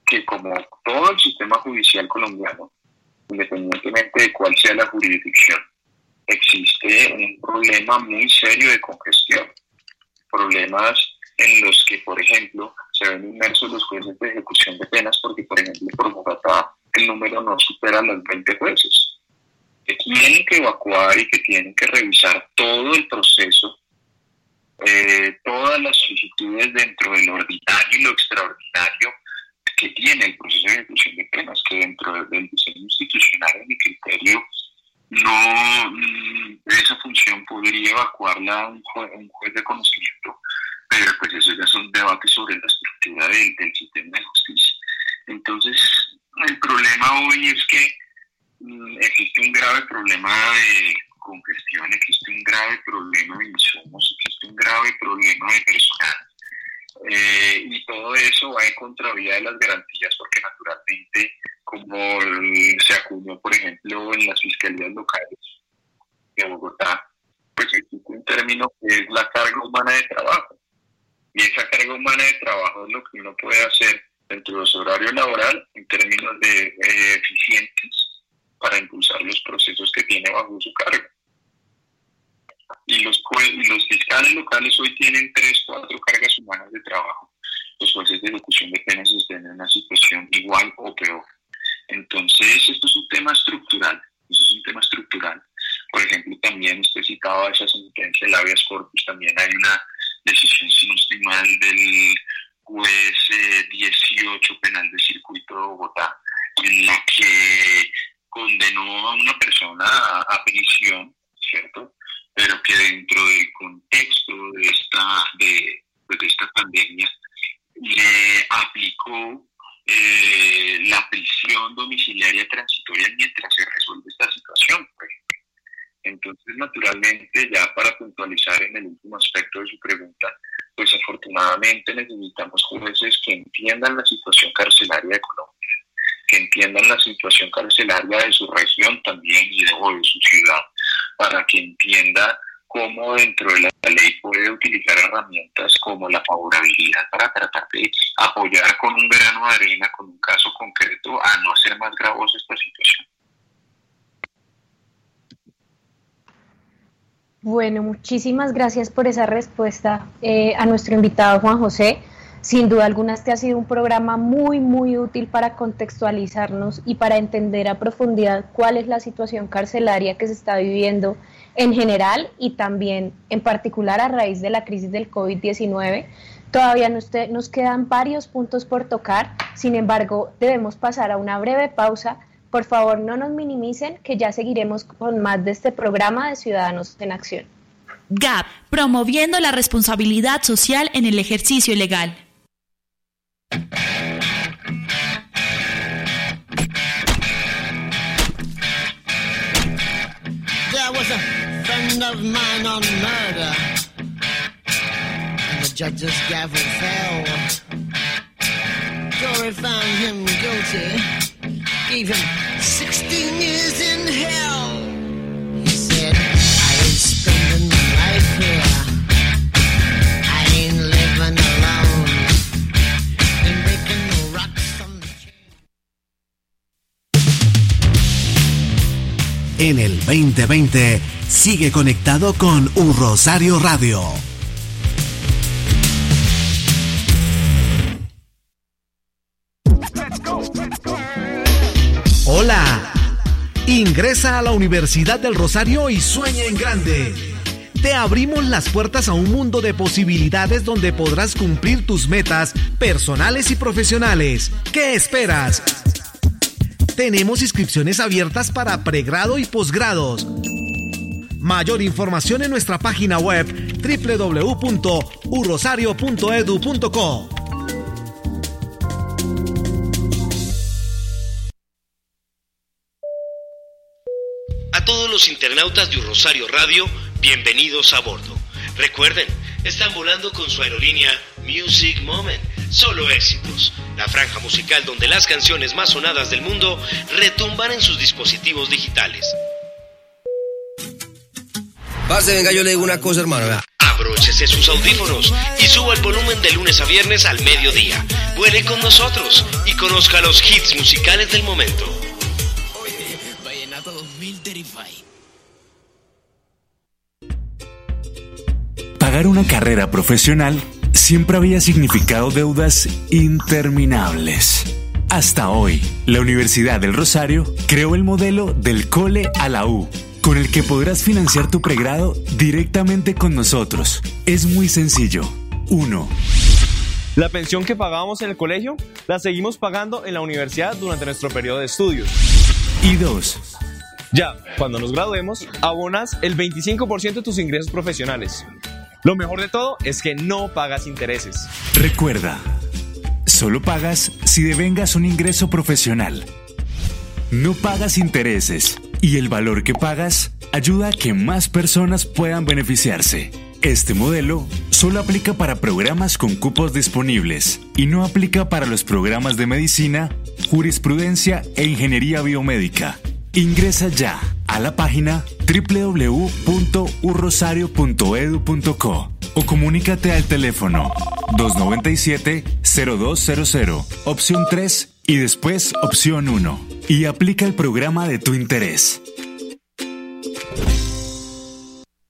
Que como todo el sistema judicial colombiano, independientemente de cuál sea la jurisdicción, existe un problema muy serio de congestión. Problemas en los que, por ejemplo, se ven inmersos los jueces de ejecución de penas porque, por ejemplo, por Bogotá el número no supera los 20 jueces, que tienen evacuar y que tienen que revisar todo el proceso, eh, todas las solicitudes dentro del ordinario y lo extraordinario que tiene el proceso de ejecución de penas, que dentro del diseño institucional, en mi criterio, no mm, esa función podría evacuarla un, jue- un juez de conocimiento, pero pues eso ya son debates sobre la estructura del, del sistema de justicia. Entonces, el problema hoy es que mm, existe un grave problema de congestión, existe un grave problema de insumos, existe un grave problema de personal. Eh, y todo eso va en contravía de las garantías porque naturalmente como el- se acuñó por ejemplo en las fiscalías locales de Bogotá pues existe un término que es la carga humana de trabajo y esa carga humana de trabajo es lo que uno puede hacer dentro de su horario laboral en términos de eh, eficientes para impulsar los procesos que tiene bajo su cargo y los, jue- y los fiscales locales hoy tienen tres, cuatro cargas humanas de trabajo. Los jueces de ejecución de penas están en una situación igual o peor. Entonces, esto es un tema estructural. Eso es un tema estructural. Por ejemplo, también usted citaba esa sentencia del habeas corpus. También hay una decisión, si no estoy mal, del juez eh, 18 penal de circuito de Bogotá, en la que condenó a una persona a, a prisión, ¿cierto? Pero que dentro del contexto de esta, de, pues, de esta pandemia le aplicó eh, la prisión domiciliaria transitoria mientras se resuelve esta situación. por ejemplo. Entonces, naturalmente, ya para puntualizar en el último aspecto de su pregunta, pues afortunadamente necesitamos jueces que entiendan la situación carcelaria de Colombia, que entiendan la situación carcelaria de su región también y de, su ciudad, para que entienda cómo dentro de la ley puede utilizar herramientas como la favorabilidad para tratar de apoyar con un grano de arena, con un caso concreto, a no hacer más gravosa esta situación. Bueno, muchísimas gracias por esa respuesta eh, a nuestro invitado Juan José. Sin duda alguna este ha sido un programa muy, muy útil para contextualizarnos y para entender a profundidad cuál es la situación carcelaria que se está viviendo en general y también en particular a raíz de la crisis del COVID-19. Todavía nos, quedan varios puntos por tocar, sin embargo debemos pasar a una breve pausa. Por favor, no nos minimicen, que ya seguiremos con más de este programa de Ciudadanos en Acción. GAP, promoviendo la responsabilidad social en el ejercicio legal. There was a friend of mine on murder, and the judge's gavel fell. Jury found him guilty, gave him 16 years in hell. En el 2020, sigue conectado con Un Rosario Radio. Hola. Ingresa a la Universidad del Rosario y sueña en grande. te abrimos las puertas a un mundo de posibilidades donde podrás cumplir tus metas personales y profesionales. ¿Qué esperas? Tenemos inscripciones abiertas para pregrado y posgrados. Mayor información en nuestra página web www.urrosario.edu.co. A todos los internautas de Rosario Radio, bienvenidos a bordo. Recuerden, están volando con su aerolínea Music Moment. Solo éxitos. La franja musical donde las canciones más sonadas del mundo retumban en sus dispositivos digitales. Parce, venga, yo le digo una cosa, hermano. vea. Abróchese sus audífonos y suba el volumen de lunes a viernes al mediodía. Vuele con nosotros y conozca los hits musicales del momento. Vallenato 2035. Pagar una carrera profesional siempre había significado deudas interminables. Hasta hoy, la Universidad del Rosario creó el modelo del Cole a la U, con el que podrás financiar tu pregrado directamente con nosotros. Es muy sencillo. 1. La pensión que pagábamos en el colegio la seguimos pagando en la universidad durante nuestro periodo de estudios. Y 2. Ya, cuando nos graduemos, abonas el 25% de tus ingresos profesionales. Lo mejor de todo es que no pagas intereses. Recuerda, solo pagas si devengas un ingreso profesional. No pagas intereses y el valor que pagas ayuda a que más personas puedan beneficiarse. Este modelo solo aplica para programas con cupos disponibles y no aplica para los programas de medicina, jurisprudencia e ingeniería biomédica. Ingresa ya a la página www.urrosario.edu.co o comunícate al teléfono 297-0200, opción 3 y después opción 1 y aplica el programa de tu interés.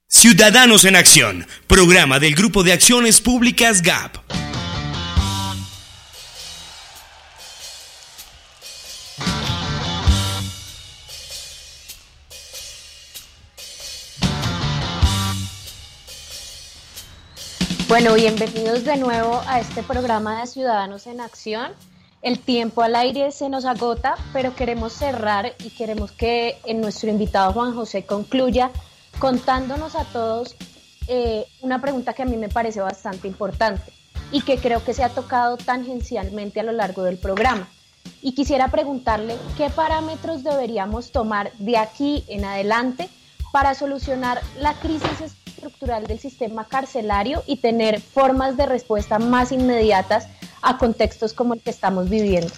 Ciudadanos en Acción, programa del Grupo de Acciones Públicas GAP. Bueno, bienvenidos de nuevo a este programa de Ciudadanos en Acción. El tiempo al aire se nos agota, pero queremos cerrar y queremos que eh, nuestro invitado Juan José concluya contándonos a todos eh, una pregunta que a mí me parece bastante importante y que creo que se ha tocado tangencialmente a lo largo del programa. Y quisiera preguntarle qué parámetros deberíamos tomar de aquí en adelante para solucionar la crisis estructural del sistema carcelario y tener formas de respuesta más inmediatas a contextos como el que estamos viviendo.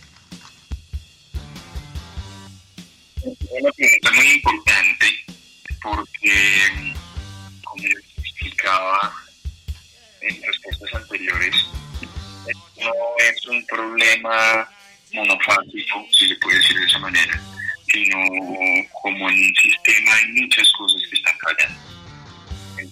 Una pregunta muy importante porque, como explicaba en respuestas anteriores, no es un problema monofásico, si se puede decir de esa manera, sino como en un sistema hay muchas cosas que están fallando.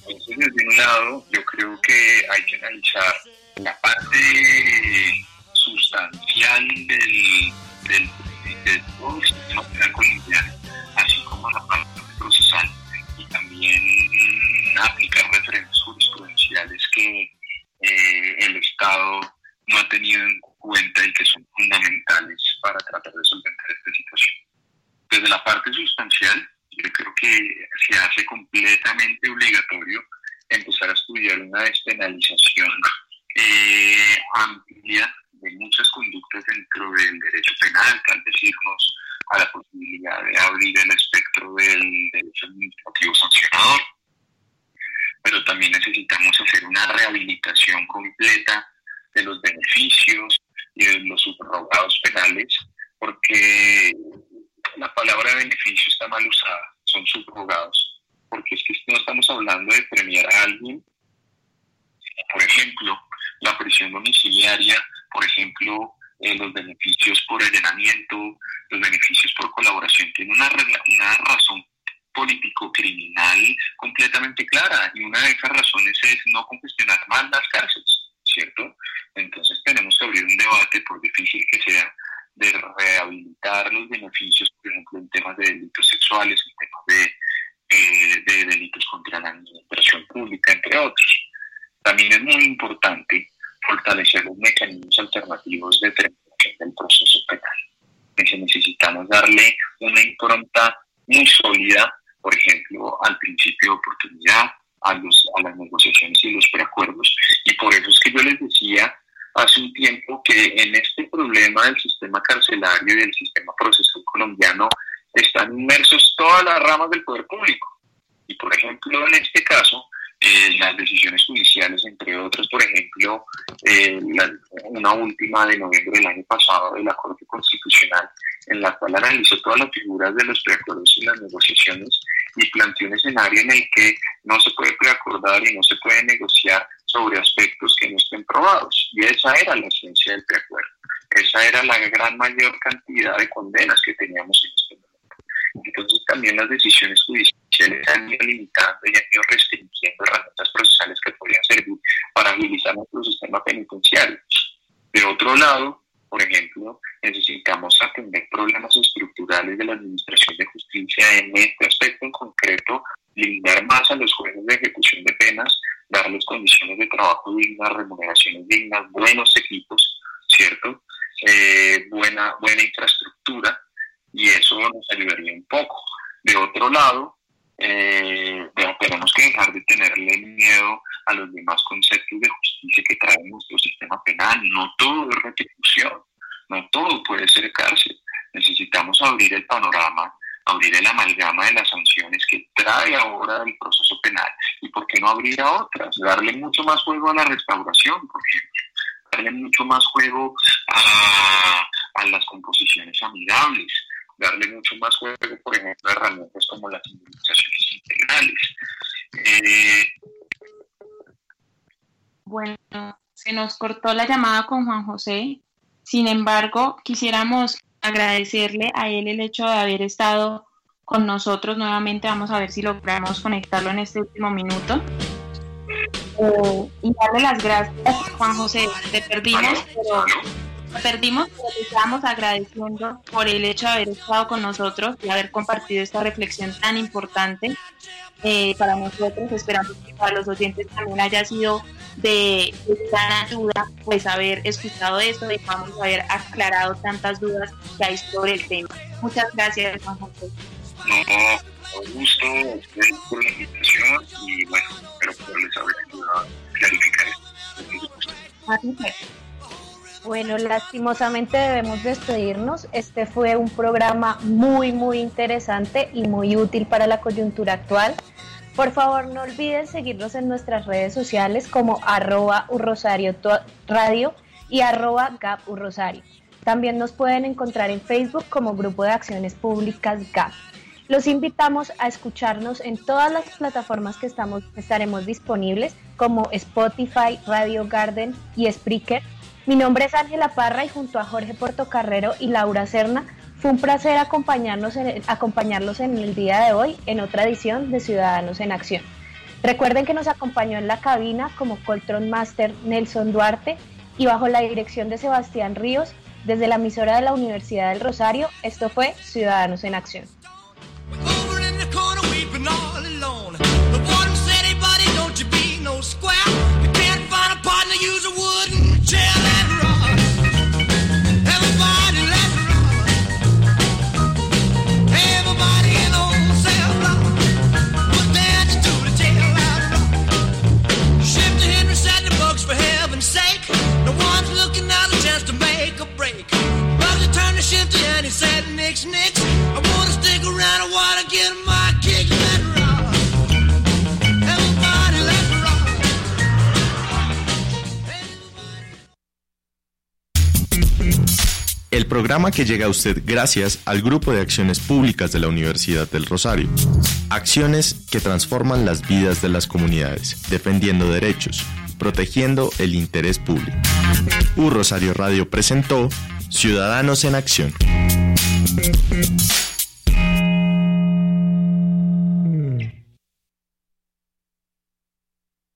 Entonces, desde un lado, yo creo que hay que analizar la parte sustancial del, del, del todo el sistema penal colombiano, así como la parte procesal, y también aplicar de noviembre del año pasado de la Corte Constitucional, en la cual analizó todas las figuras de los preacuerdos y las negociaciones y planteó un escenario en el que no se puede preacordar y no se puede negociar sobre aspectos que no estén probados. Y esa era la esencia del preacuerdo. Esa era la gran mayor cantidad de condenas que teníamos en este momento. Entonces también las decisiones judiciales han ido limitando y han ido restringiendo herramientas procesales que podrían servir para agilizar nuestro sistema penitenciario. Otro lado, por ejemplo, necesitamos atender problemas estructurales de la Administración de Justicia en este aspecto en concreto, limitar más a los jueces de ejecución de penas, darles condiciones de trabajo dignas, remuneraciones dignas, buenos equipos, ¿cierto? Eh, buena, buena infraestructura y eso nos ayudaría un poco. De otro lado, eh, tenemos que dejar de tenerle miedo a los demás conceptos de justicia que trae nuestro sistema penal. No todo es retribución, no todo puede ser cárcel. Necesitamos abrir el panorama, abrir el amalgama de las sanciones que trae ahora el proceso penal y por qué no abrir a otras, darle mucho más juego a la restauración, por ejemplo, darle mucho más juego a, las composiciones amigables, darle mucho más juego, por ejemplo, a herramientas como las indemnizaciones integrales. Eh, bueno, se nos cortó la llamada con Juan José. Sin embargo, quisiéramos agradecerle a él el hecho de haber estado con nosotros nuevamente. Vamos a ver si logramos conectarlo en este último minuto. Eh, y darle las gracias, Juan José. Te perdimos, pero perdimos, pero te estamos agradeciendo por el hecho de haber estado con nosotros y haber compartido esta reflexión tan importante eh, para nosotros. Esperamos que para los oyentes también haya sido de, gran ayuda pues haber escuchado esto y vamos a haber aclarado tantas dudas que hay sobre el tema. Muchas gracias, Juan José. No, con gusto, por la invitación y bueno, espero poderles haber ayudado a clarificar esto. Bueno, lastimosamente debemos despedirnos. Este fue un programa muy, muy interesante y muy útil para la coyuntura actual. Por favor, no olviden seguirnos en nuestras redes sociales como arroba urrosario radio y arroba gap urrosario. También nos pueden encontrar en Facebook como Grupo de Acciones Públicas GAP. Los invitamos a escucharnos en todas las plataformas que estaremos disponibles como Spotify, Radio Garden y Spreaker mi nombre es Ángela Parra y junto a Jorge Portocarrero y Laura Serna fue un placer acompañarnos en acompañarlos en el día de hoy en otra edición de Ciudadanos en Acción. Recuerden que nos acompañó en la cabina como Coltron Master Nelson Duarte y bajo la dirección de Sebastián Ríos desde la emisora de la Universidad del Rosario. Esto fue Ciudadanos en Acción. weeping all alone. The warden said, hey buddy, don't you be no square. You can't find a partner, use a wooden chair and run. Everybody let run. Everybody in old self-love. Put that to the jail and run. Shift to Henry, set the bugs for heaven's sake. No one's looking out a chance to make a break. Bugs turned to Shifty and he said, nix, nix. I wanna stick around, I wanna get my El programa que llega a usted gracias al Grupo de Acciones Públicas de la Universidad del Rosario. Acciones que transforman las vidas de las comunidades, defendiendo derechos, protegiendo el interés público. U Rosario Radio presentó Ciudadanos en Acción.